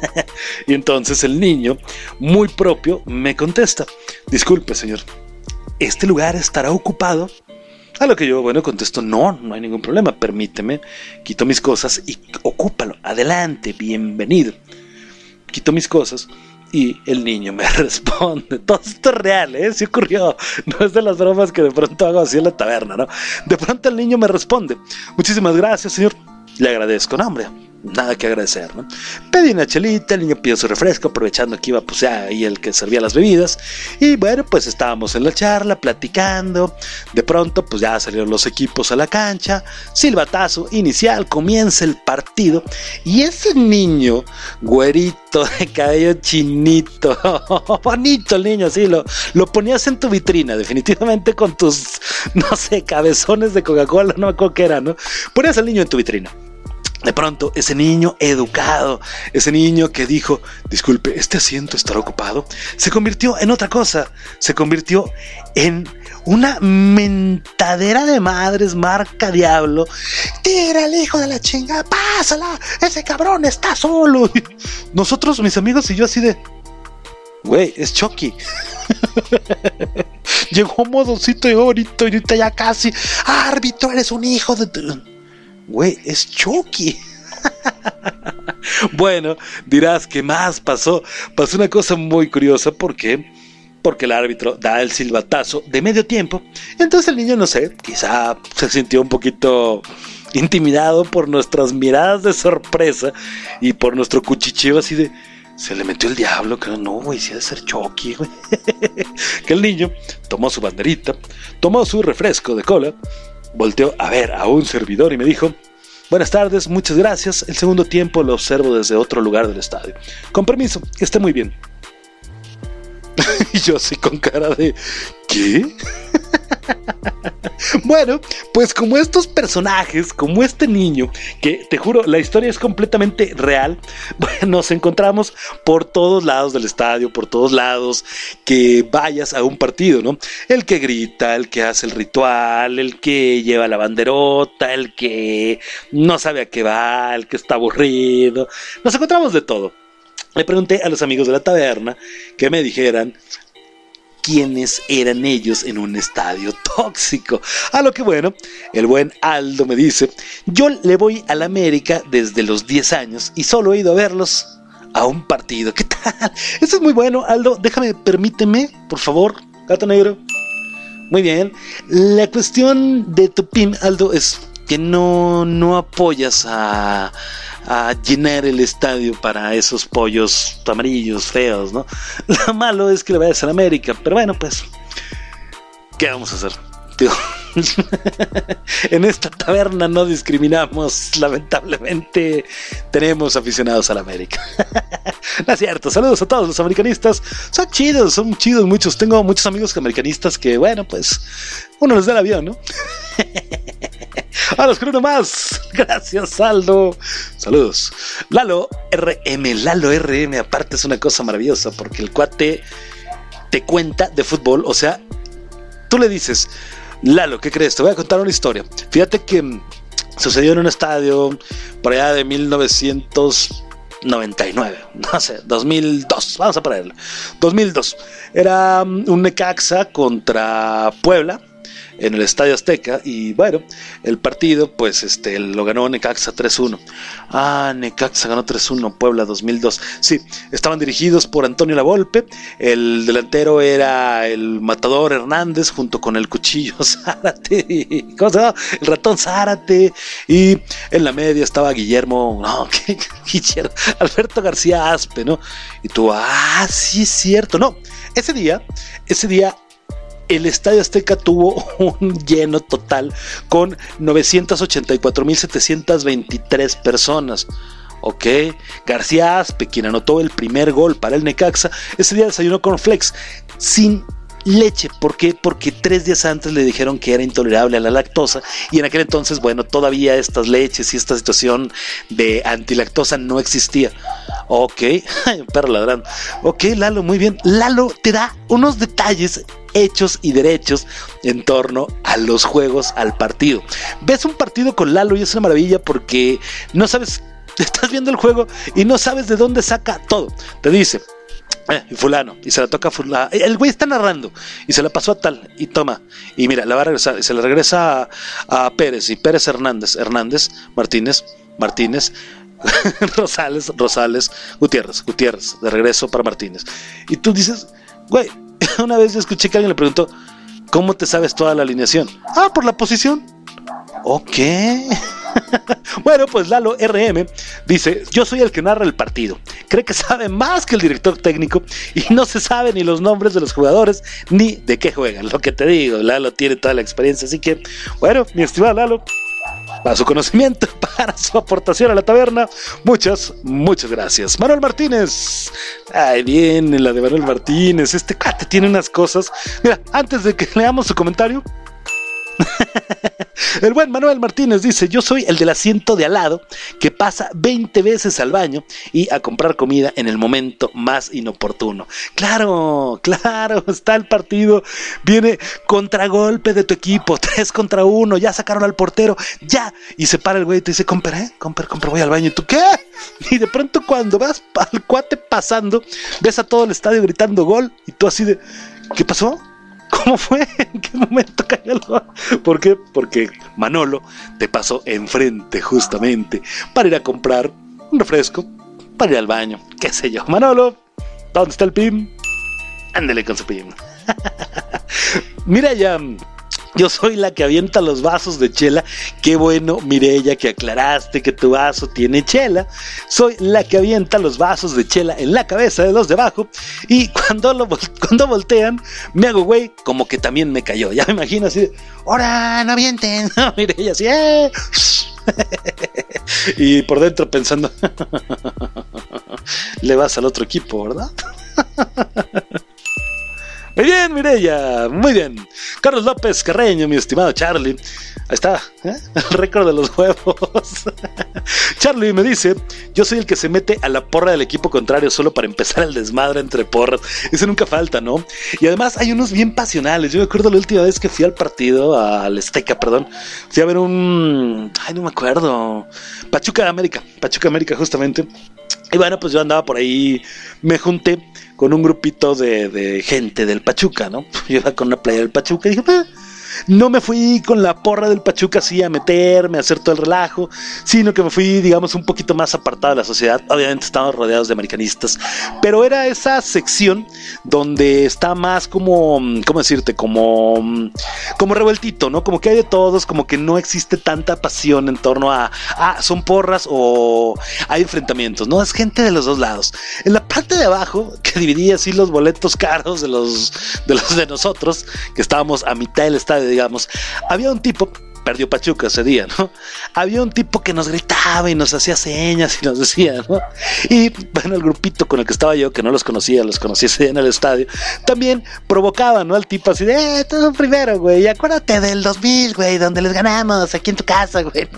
y entonces el niño, muy propio, me contesta, disculpe, señor, ¿este lugar estará ocupado? A lo que yo, bueno, contesto, no, no hay ningún problema, permíteme, quito mis cosas y ocúpalo, adelante, bienvenido. Quito mis cosas y el niño me responde. Todo esto es real, ¿eh? Sí ocurrió. No es de las bromas que de pronto hago así en la taberna, ¿no? De pronto el niño me responde. Muchísimas gracias, señor. Le agradezco, no, hombre. Nada que agradecer, ¿no? Pedí una chelita, el niño pidió su refresco, aprovechando que iba, pues, ahí el que servía las bebidas. Y bueno, pues estábamos en la charla, platicando. De pronto, pues ya salieron los equipos a la cancha. Silbatazo inicial, comienza el partido. Y ese niño, güerito, de cabello chinito, bonito el niño, así, lo, lo ponías en tu vitrina, definitivamente con tus, no sé, cabezones de Coca-Cola, no me acuerdo qué era, ¿no? Ponías al niño en tu vitrina. De pronto, ese niño educado, ese niño que dijo, disculpe, ¿este asiento estará ocupado? Se convirtió en otra cosa, se convirtió en una mentadera de madres marca diablo. Tira el hijo de la chinga, pásala, ese cabrón está solo. Nosotros, mis amigos y yo así de, güey, es Chucky. Llegó modosito y ahorita, ahorita ya casi, árbitro, eres un hijo de... tu-". Güey, es Chucky. bueno, dirás que más pasó. Pasó una cosa muy curiosa porque porque el árbitro da el silbatazo de medio tiempo. Entonces el niño, no sé, quizá se sintió un poquito intimidado por nuestras miradas de sorpresa y por nuestro cuchicheo así de... Se le metió el diablo, que no, güey, si ha de ser Chucky, que el niño tomó su banderita, tomó su refresco de cola, volteó a ver a un servidor y me dijo, buenas tardes, muchas gracias, el segundo tiempo lo observo desde otro lugar del estadio. Con permiso, que esté muy bien. y yo así con cara de, ¿qué? Bueno, pues como estos personajes, como este niño, que te juro, la historia es completamente real, nos encontramos por todos lados del estadio, por todos lados que vayas a un partido, ¿no? El que grita, el que hace el ritual, el que lleva la banderota, el que no sabe a qué va, el que está aburrido, nos encontramos de todo. Le pregunté a los amigos de la taberna que me dijeran quiénes eran ellos en un estadio tóxico. A lo que bueno, el buen Aldo me dice, yo le voy al América desde los 10 años y solo he ido a verlos a un partido. ¿Qué tal? Eso es muy bueno, Aldo. Déjame, permíteme, por favor, gato negro. Muy bien. La cuestión de tu pin, Aldo, es que no, no apoyas a, llenar el estadio para esos pollos amarillos feos, ¿no? Lo malo es que le vayas a la América, pero bueno, pues, ¿qué vamos a hacer? Digo, en esta taberna no discriminamos, lamentablemente tenemos aficionados a la América. no es cierto, saludos a todos los americanistas, son chidos, son chidos muchos, tengo muchos amigos americanistas que, bueno, pues, uno les da el avión, ¿no? Vamos con uno más. Gracias, Aldo. Saludos. Lalo RM. Lalo RM, aparte es una cosa maravillosa porque el cuate te cuenta de fútbol. O sea, tú le dices, Lalo, ¿qué crees? Te voy a contar una historia. Fíjate que mm, sucedió en un estadio por allá de 1999. No sé, 2002. Vamos a ponerle. 2002. Era mm, un Necaxa contra Puebla en el Estadio Azteca y bueno, el partido pues este lo ganó Necaxa 3-1. Ah, Necaxa ganó 3-1, Puebla 2002. Sí, estaban dirigidos por Antonio Lavolpe, el delantero era el matador Hernández junto con el cuchillo Zárate, ¿cómo se llama? El ratón Zárate y en la media estaba Guillermo, no. Guillermo, Alberto García Aspe, ¿no? Y tú, ah, sí es cierto, no, ese día, ese día el Estadio Azteca tuvo un lleno total con 984.723 personas. Ok, García Aspe, quien anotó el primer gol para el Necaxa, ese día desayunó con Flex sin leche. ¿Por qué? Porque tres días antes le dijeron que era intolerable a la lactosa y en aquel entonces, bueno, todavía estas leches y esta situación de antilactosa no existía. Ok, perro ladrando. Ok, Lalo, muy bien. Lalo te da unos detalles hechos y derechos en torno a los juegos, al partido. Ves un partido con Lalo y es una maravilla porque no sabes, estás viendo el juego y no sabes de dónde saca todo. Te dice, Eh, y fulano, y se la toca a fulano. El güey está narrando y se la pasó a tal, y toma. Y mira, la va a regresar, y se la regresa a, Pérez, y Pérez Hernández, Hernández, Martínez, Martínez, Rosales, Rosales, Gutiérrez, Gutiérrez, de regreso para Martínez. Y tú dices, güey, una vez escuché que alguien le preguntó, ¿cómo te sabes toda la alineación? Ah, por la posición. Ok. bueno, pues Lalo RM dice, yo soy el que narra el partido. Cree que sabe más que el director técnico y no se sabe ni los nombres de los jugadores ni de qué juegan. Lo que te digo, Lalo tiene toda la experiencia. Así que, bueno, mi estimado Lalo, para su conocimiento, para su aportación a la taberna. Muchas, muchas gracias. Manuel Martínez. Ay, bien, la de Manuel Martínez. Este cuate tiene unas cosas. Mira, antes de que leamos su comentario. El buen Manuel Martínez dice, yo soy el del asiento de al lado que pasa 20 veces al baño y a comprar comida en el momento más inoportuno. Claro, claro, está el partido, viene contragolpe de tu equipo, 3 contra 1, ya sacaron al portero, ya, y se para el güey y te dice, compra, ¿eh? compra, compra, voy al baño, ¿y tú qué? Y de pronto cuando vas al cuate pasando, ves a todo el estadio gritando gol y tú así de, ¿qué pasó? ¿Cómo fue? ¿En qué momento cayó el? ¿Por qué? Porque Manolo te pasó enfrente justamente para ir a comprar un refresco, para ir al baño, qué sé yo. Manolo, ¿dónde está el PIM? Ándele con su PIM. Mira ya. Yo soy la que avienta los vasos de chela. Qué bueno, Mirella, que aclaraste que tu vaso tiene chela. Soy la que avienta los vasos de chela en la cabeza de los de abajo. Y cuando, cuando voltean, me hago güey, como que también me cayó. Ya me imagino así, ¡Hora, no avienten! Mirella así, ¡eh! y por dentro pensando, le vas al otro equipo, ¿verdad? Muy bien, Mireya, muy bien. Carlos López Carreño, mi estimado Charlie. Ahí está, ¿eh? el récord de los huevos. Charlie me dice, yo soy el que se mete a la porra del equipo contrario solo para empezar el desmadre entre porras. Eso nunca falta, ¿no? Y además hay unos bien pasionales. Yo me acuerdo la última vez que fui al partido, al Azteca, perdón. Fui a ver un... Ay, no me acuerdo. Pachuca América, Pachuca América justamente. Y bueno, pues yo andaba por ahí, me junté con un grupito de, de gente del Pachuca, ¿no? Yo iba con una playa del Pachuca y dije, "Ah". No me fui con la porra del Pachuca así a meterme, a hacer todo el relajo, sino que me fui, digamos, un poquito más apartado de la sociedad. Obviamente estamos rodeados de americanistas, pero era esa sección donde está más como, ¿cómo decirte? Como, como revueltito, ¿no? Como que hay de todos, como que no existe tanta pasión en torno a, ah, son porras o hay enfrentamientos, ¿no? Es gente de los dos lados. En la parte de abajo, que dividía así los boletos caros de los de, los de nosotros, que estábamos a mitad del estadio, digamos, había un tipo perdió Pachuca ese día, ¿no? Había un tipo que nos gritaba y nos hacía señas y nos decía, ¿no? Y bueno, el grupito con el que estaba yo, que no los conocía, los conocí ese día en el estadio, también provocaba, ¿no? Al tipo así de, eh, tú primero, güey, acuérdate del 2000, güey, donde les ganamos aquí en tu casa, güey.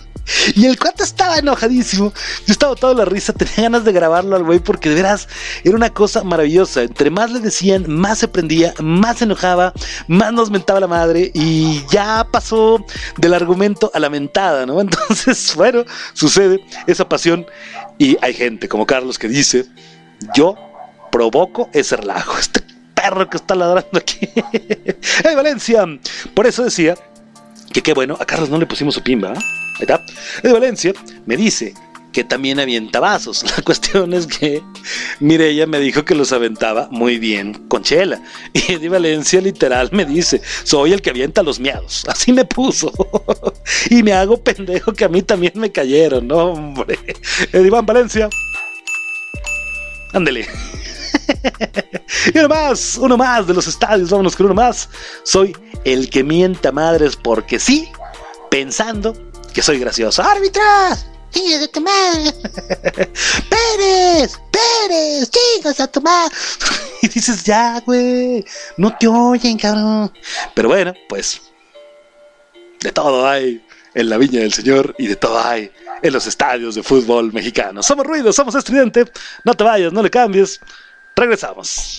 Y el cuate estaba enojadísimo. Yo estaba toda la risa, tenía ganas de grabarlo al güey porque de veras era una cosa maravillosa. Entre más le decían, más se prendía, más se enojaba, más nos mentaba la madre y ya pasó del argumento a la mentada, ¿no? Entonces, bueno, sucede esa pasión y hay gente como Carlos que dice, yo provoco ese relajo. Este perro que está ladrando aquí. ¡Hey, Valencia! Por eso decía que qué bueno, a Carlos no le pusimos su pimba. ¿eh? De Valencia me dice que también avienta vasos. La cuestión es que Mireya me dijo que los aventaba muy bien con chela. Y de Valencia literal me dice, soy el que avienta los miados. Así me puso. y me hago pendejo que a mí también me cayeron, no, hombre. Iván Valencia. Ándele. y uno más, uno más de los estadios, vámonos con uno más. Soy el que mienta madres porque sí, pensando que soy gracioso. ¡Árbitros! ¡Hijos de tu madre! ¡Pérez! ¡Pérez! ¡Chicos a tu y dices, ya, güey, no te oyen, cabrón. Pero bueno, pues, de todo hay en la viña del Señor y de todo hay en los estadios de fútbol mexicano. Somos ruido, somos estridente. No te vayas, no le cambies. Regresamos.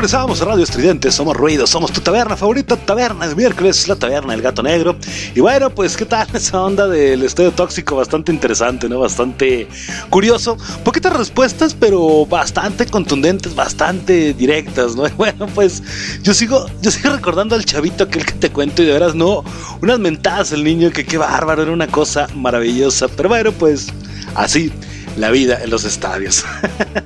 Regresamos a Radio Estridente, somos ruidos, somos tu taberna favorita, taberna de miércoles, la taberna del gato negro. Y bueno, pues qué tal esa onda del estadio tóxico, bastante interesante, ¿no? Bastante curioso. Poquitas respuestas, pero bastante contundentes, bastante directas, ¿no? Y bueno, pues yo sigo, yo sigo recordando al chavito aquel que te cuento y de veras no, unas mentadas el niño que qué bárbaro, era una cosa maravillosa. Pero bueno, pues así la vida en los estadios.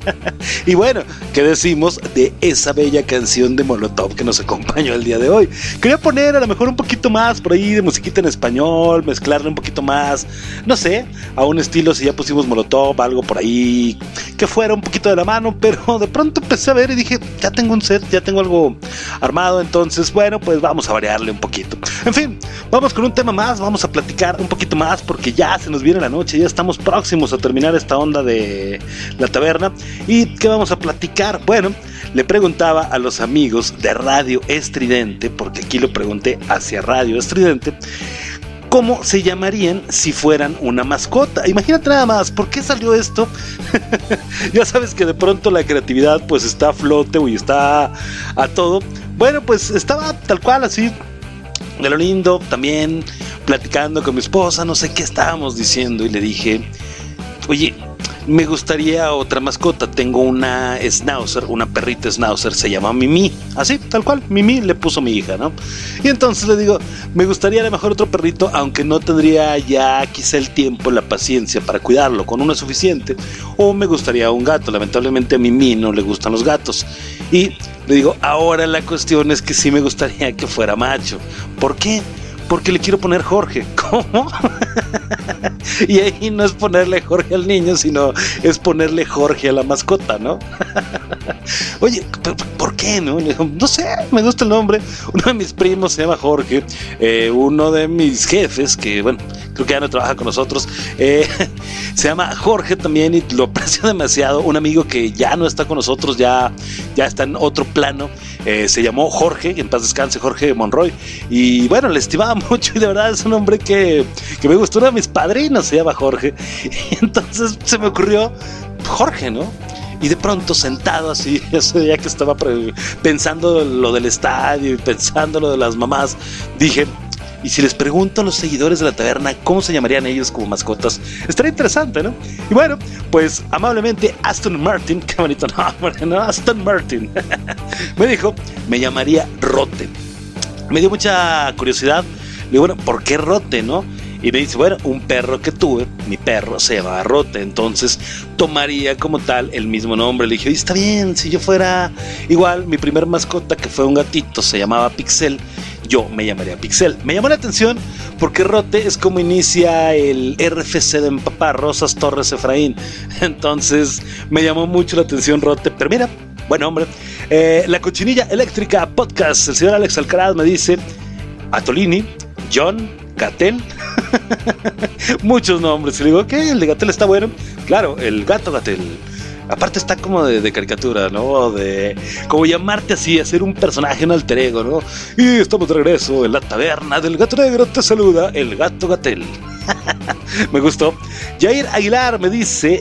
y bueno, ¿qué decimos de esa bella canción de Molotov que nos acompañó el día de hoy? Quería poner a lo mejor un poquito más por ahí de musiquita en español, mezclarle un poquito más, no sé, a un estilo si ya pusimos Molotov, algo por ahí que fuera un poquito de la mano, pero de pronto empecé a ver y dije, ya tengo un set, ya tengo algo armado, entonces bueno, pues vamos a variarle un poquito. En fin, vamos con un tema más, vamos a platicar un poquito más porque ya se nos viene la noche, ya estamos próximos a terminar esta onda de la taberna. ¿Y qué vamos a platicar? Bueno, le preguntaba a los amigos de Radio Estridente, porque aquí lo pregunté hacia Radio Estridente, cómo se llamarían si fueran una mascota. Imagínate nada más, ¿por qué salió esto? ya sabes que de pronto la creatividad pues está a flote y está a todo. Bueno, pues estaba tal cual así de lo lindo, también platicando con mi esposa, no sé qué estábamos diciendo y le dije, oye, me gustaría otra mascota. Tengo una schnauzer, una perrita schnauzer, se llama Mimi. Así, tal cual, Mimi le puso mi hija, ¿no? Y entonces le digo, me gustaría a lo mejor otro perrito, aunque no tendría ya quizá el tiempo, la paciencia para cuidarlo, con uno suficiente. O me gustaría un gato, lamentablemente a Mimi no le gustan los gatos. Y le digo, ahora la cuestión es que sí me gustaría que fuera macho. ¿Por qué? Porque le quiero poner Jorge. ¿Cómo? y ahí no es ponerle Jorge al niño, sino es ponerle Jorge a la mascota, ¿no? Oye, ¿pero ¿por qué no? No sé, me gusta el nombre. Uno de mis primos se llama Jorge. eh, uno de mis jefes, que bueno, creo que ya no trabaja con nosotros, eh, se llama Jorge también y lo aprecio demasiado. Un amigo que ya no está con nosotros, ya, ya está en otro plano. Eh, se llamó Jorge, en paz descanse Jorge Monroy. Y bueno, le estimaba mucho y de verdad es un hombre que, que me gustó. Uno de mis padrinos se llama Jorge. Y entonces se me ocurrió Jorge, ¿no? Y de pronto sentado así, ese día que estaba pensando lo del estadio y pensando lo de las mamás, dije, y si les pregunto a los seguidores de la taberna cómo se llamarían ellos como mascotas, estaría interesante, ¿no? Y bueno, pues amablemente Aston Martin, qué bonito ¿no? Aston Martin, me dijo, me llamaría Rote. Me dio mucha curiosidad. Le digo, bueno, ¿por qué Rote, no? Y me dice, bueno, un perro que tuve, mi perro se llama Rote, entonces tomaría como tal el mismo nombre. Le dije, "Oye, está bien, si yo fuera igual, mi primer mascota que fue un gatito, se llamaba Pixel, yo me llamaría Pixel. Me llamó la atención porque Rote es como inicia el RFC de mi papá, Rosas Torres Efraín. Entonces me llamó mucho la atención Rote, pero mira, buen hombre. Eh, la cochinilla eléctrica podcast, el señor Alex Alcaraz me dice, Atolini, John, Gatel. Muchos nombres. Y le digo, ¿qué? ¿El de Gatel está bueno? Claro, el gato Gatel. Aparte está como de, caricatura, ¿no? De como llamarte así, hacer un personaje, un alter ego, ¿no? Y estamos de regreso en la taberna del gato negro. Te saluda el gato Gatel. me gustó. Jair Aguilar me dice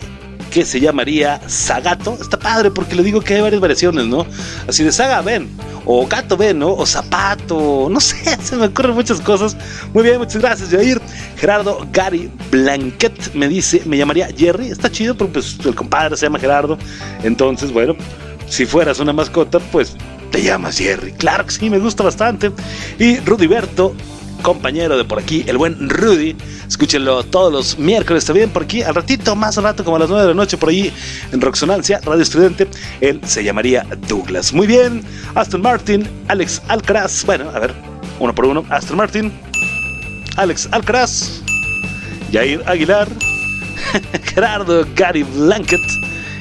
que se llamaría Zagato. Está padre porque le digo que hay varias variaciones, ¿no? Así de Saga, ven. O Gato, ven, ¿no? O Zapato. No sé, se me ocurren muchas cosas. Muy bien, muchas gracias, Jair. Gerardo Gary Blanquet me dice, me llamaría Jerry. Está chido porque pues, el compadre se llama Gerardo. Entonces, bueno, si fueras una mascota, pues te llamas Jerry. Claro que sí, me gusta bastante. Y Rudiberto compañero de por aquí, el buen Rudy. Escúchenlo todos los miércoles también por aquí, al ratito, más al rato, como a las 9 de la noche, por ahí en Roxonancia, Radio Estudiante. Él se llamaría Douglas. Muy bien, Aston Martin, Alex Alcaraz. Bueno, a ver, uno por uno. Aston Martin, Alex Alcaraz, Jair Aguilar, Gerardo Gary Blanket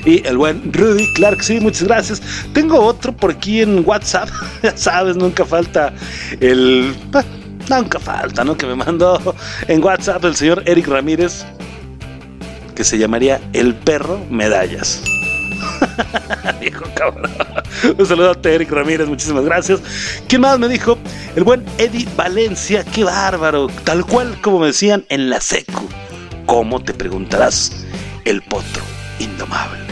y el buen Rudy, claro que sí, muchas gracias. Tengo otro por aquí en WhatsApp, ya sabes, nunca falta el... Nunca falta, ¿no? Que me mandó en WhatsApp el señor Eric Ramírez, que se llamaría El Perro Medallas. Viejo cabrón. Un saludo a Eric Ramírez, muchísimas gracias. ¿Quién más me dijo? El buen Eddie Valencia, qué bárbaro. Tal cual como me decían en la secu. ¿Cómo te preguntarás? El potro indomable.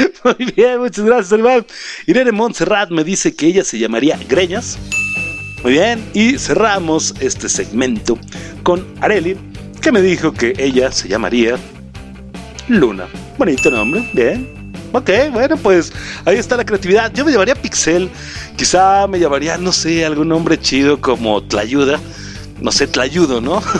Muy bien, muchas gracias. Irene Montserrat me dice que ella se llamaría Greñas. Muy bien, y cerramos este segmento con Areli, que me dijo que ella se llamaría Luna. Bonito nombre, bien. Ok, bueno, pues ahí está la creatividad. Yo me llamaría Pixel. Quizá me llamaría, no sé, algún nombre chido como Tlayuda. No sé, Tlayudo, ¿no?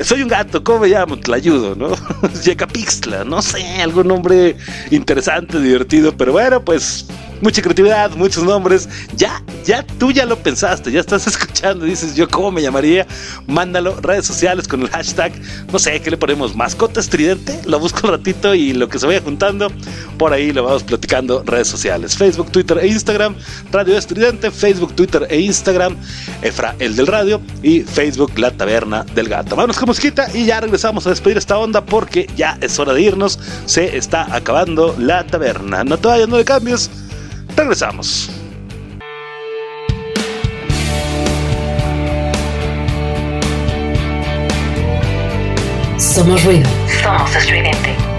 Soy un gato, ¿cómo me llamo? Tlayudo, ¿no? Yecapixtla, no sé, algún nombre interesante, divertido, pero bueno, pues mucha creatividad, muchos nombres. Ya, ya tú ya lo pensaste, ya estás escuchando, dices yo cómo me llamaría. Mándalo, redes sociales con el hashtag, no sé, ¿qué le ponemos? Mascota estridente. Lo busco un ratito y lo que se vaya juntando, por ahí lo vamos platicando. Redes sociales, Facebook, Twitter e Instagram, Radio Estridente, Facebook, Twitter e Instagram, Efra, el del radio y Facebook, La Taberna del Gato. Vámonos con musiquita y ya regresamos a despedir esta onda porque ya es hora de irnos. Se está acabando la taberna. No te vayas, no le cambies. Regresamos. Somos ruido. Somos estridente.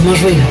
Somos ruido. Somos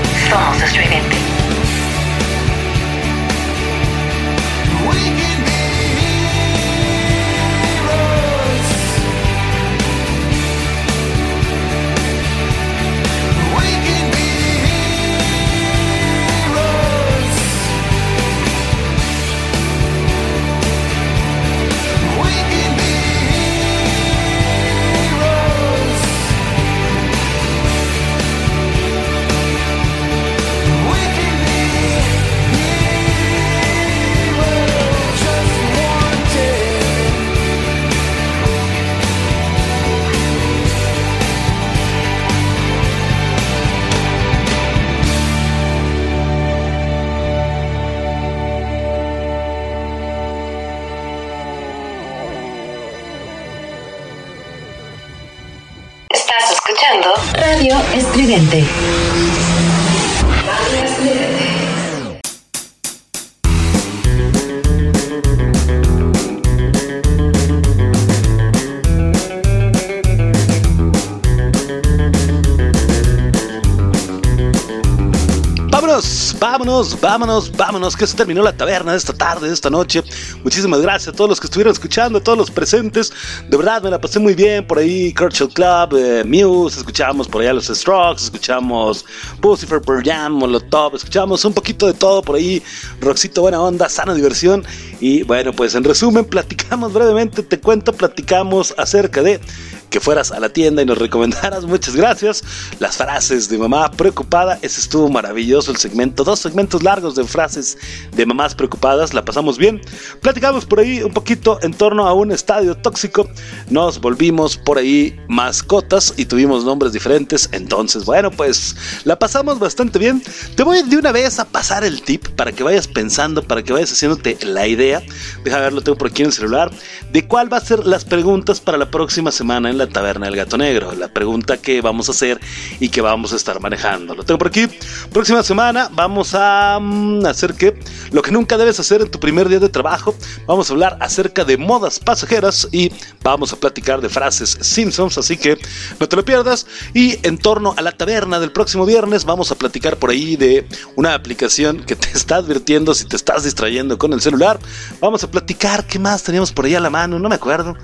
vámonos, vámonos, que se terminó la taberna de esta tarde, de esta noche. Muchísimas gracias a todos los que estuvieron escuchando, a todos los presentes. De verdad, me la pasé muy bien por ahí. Churchill Club, eh, Muse, escuchamos por allá los Strokes, escuchamos Pussifer, Pearl Jam, Molotov, escuchamos un poquito de todo por ahí. Roxito, buena onda, sana diversión. Y bueno, pues en resumen, platicamos brevemente, te cuento, platicamos acerca de que fueras a la tienda y nos recomendaras. Muchas gracias. Las frases de mamá preocupada. Ese estuvo maravilloso el segmento. Dos segmentos largos de frases de mamás preocupadas. La pasamos bien. Platicamos por ahí un poquito en torno a un estadio tóxico. Nos volvimos por ahí mascotas y tuvimos nombres diferentes. Entonces, bueno, pues la pasamos bastante bien. Te voy de una vez a pasar el tip para que vayas pensando, para que vayas haciéndote la idea. Deja ver, lo tengo por aquí en el celular. De cuál va a ser las preguntas para la próxima semana en la taberna del gato negro. La pregunta que vamos a hacer y que vamos a estar manejando. Lo tengo por aquí. Próxima semana vamos a mm, hacer que lo que nunca debes hacer en tu primer día de trabajo. Vamos a hablar acerca de modas pasajeras y vamos a platicar de frases Simpsons. Así que no te lo pierdas. Y en torno a la taberna del próximo viernes vamos a platicar por ahí de una aplicación que te está advirtiendo si te estás distrayendo con el celular. Vamos a platicar qué más teníamos por ahí a la mano. No me acuerdo.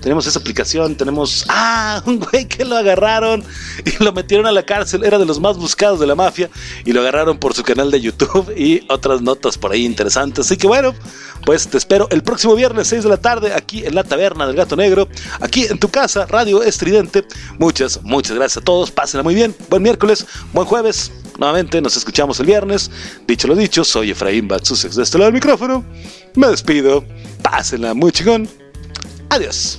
Tenemos esa aplicación. Tenemos Ah, un güey que lo agarraron y lo metieron a la cárcel. Era de los más buscados de la mafia y lo agarraron por su canal de YouTube y otras notas por ahí interesantes. Así que bueno, pues te espero el próximo viernes 6 de la tarde aquí en la taberna del gato negro, aquí en tu casa, Radio Estridente. Muchas, muchas gracias a todos. Pásenla muy bien. Buen miércoles, buen jueves. Nuevamente nos escuchamos el viernes. Dicho lo dicho, soy Efraín Batsusex de este lado del micrófono. Me despido. Pásenla muy chingón. Adiós.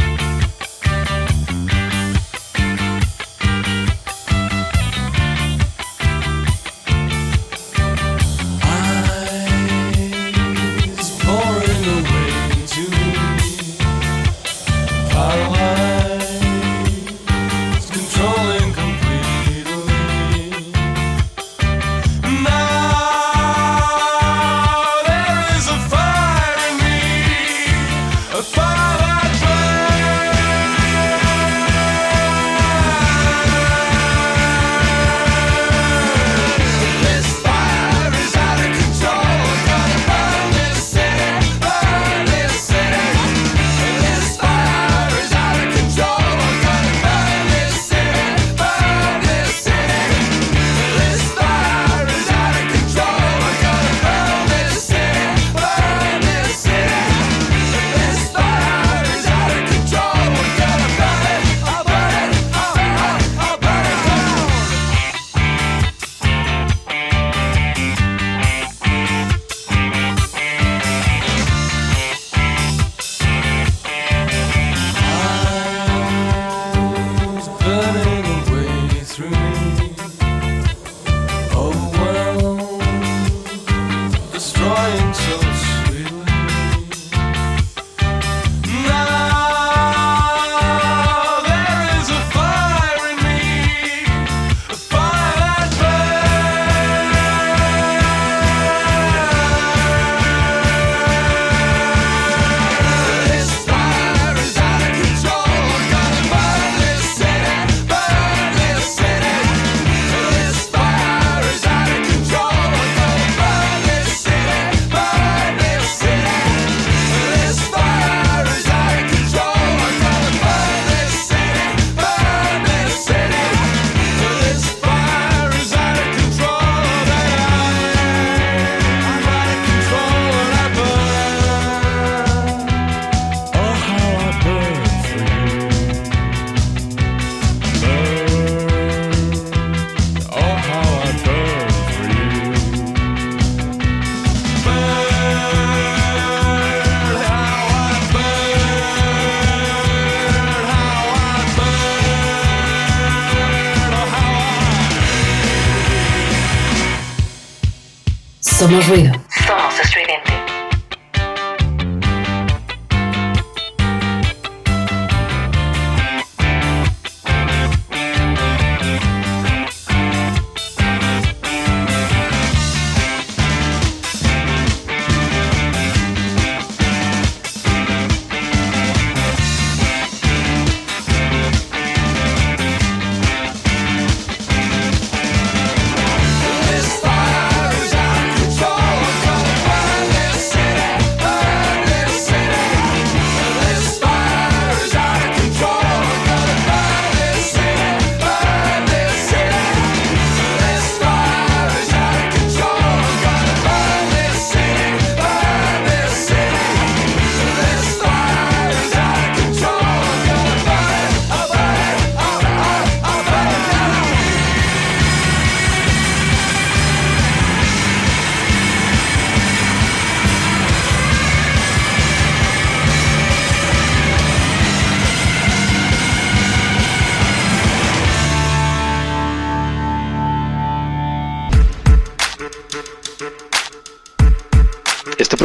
Somos ruido.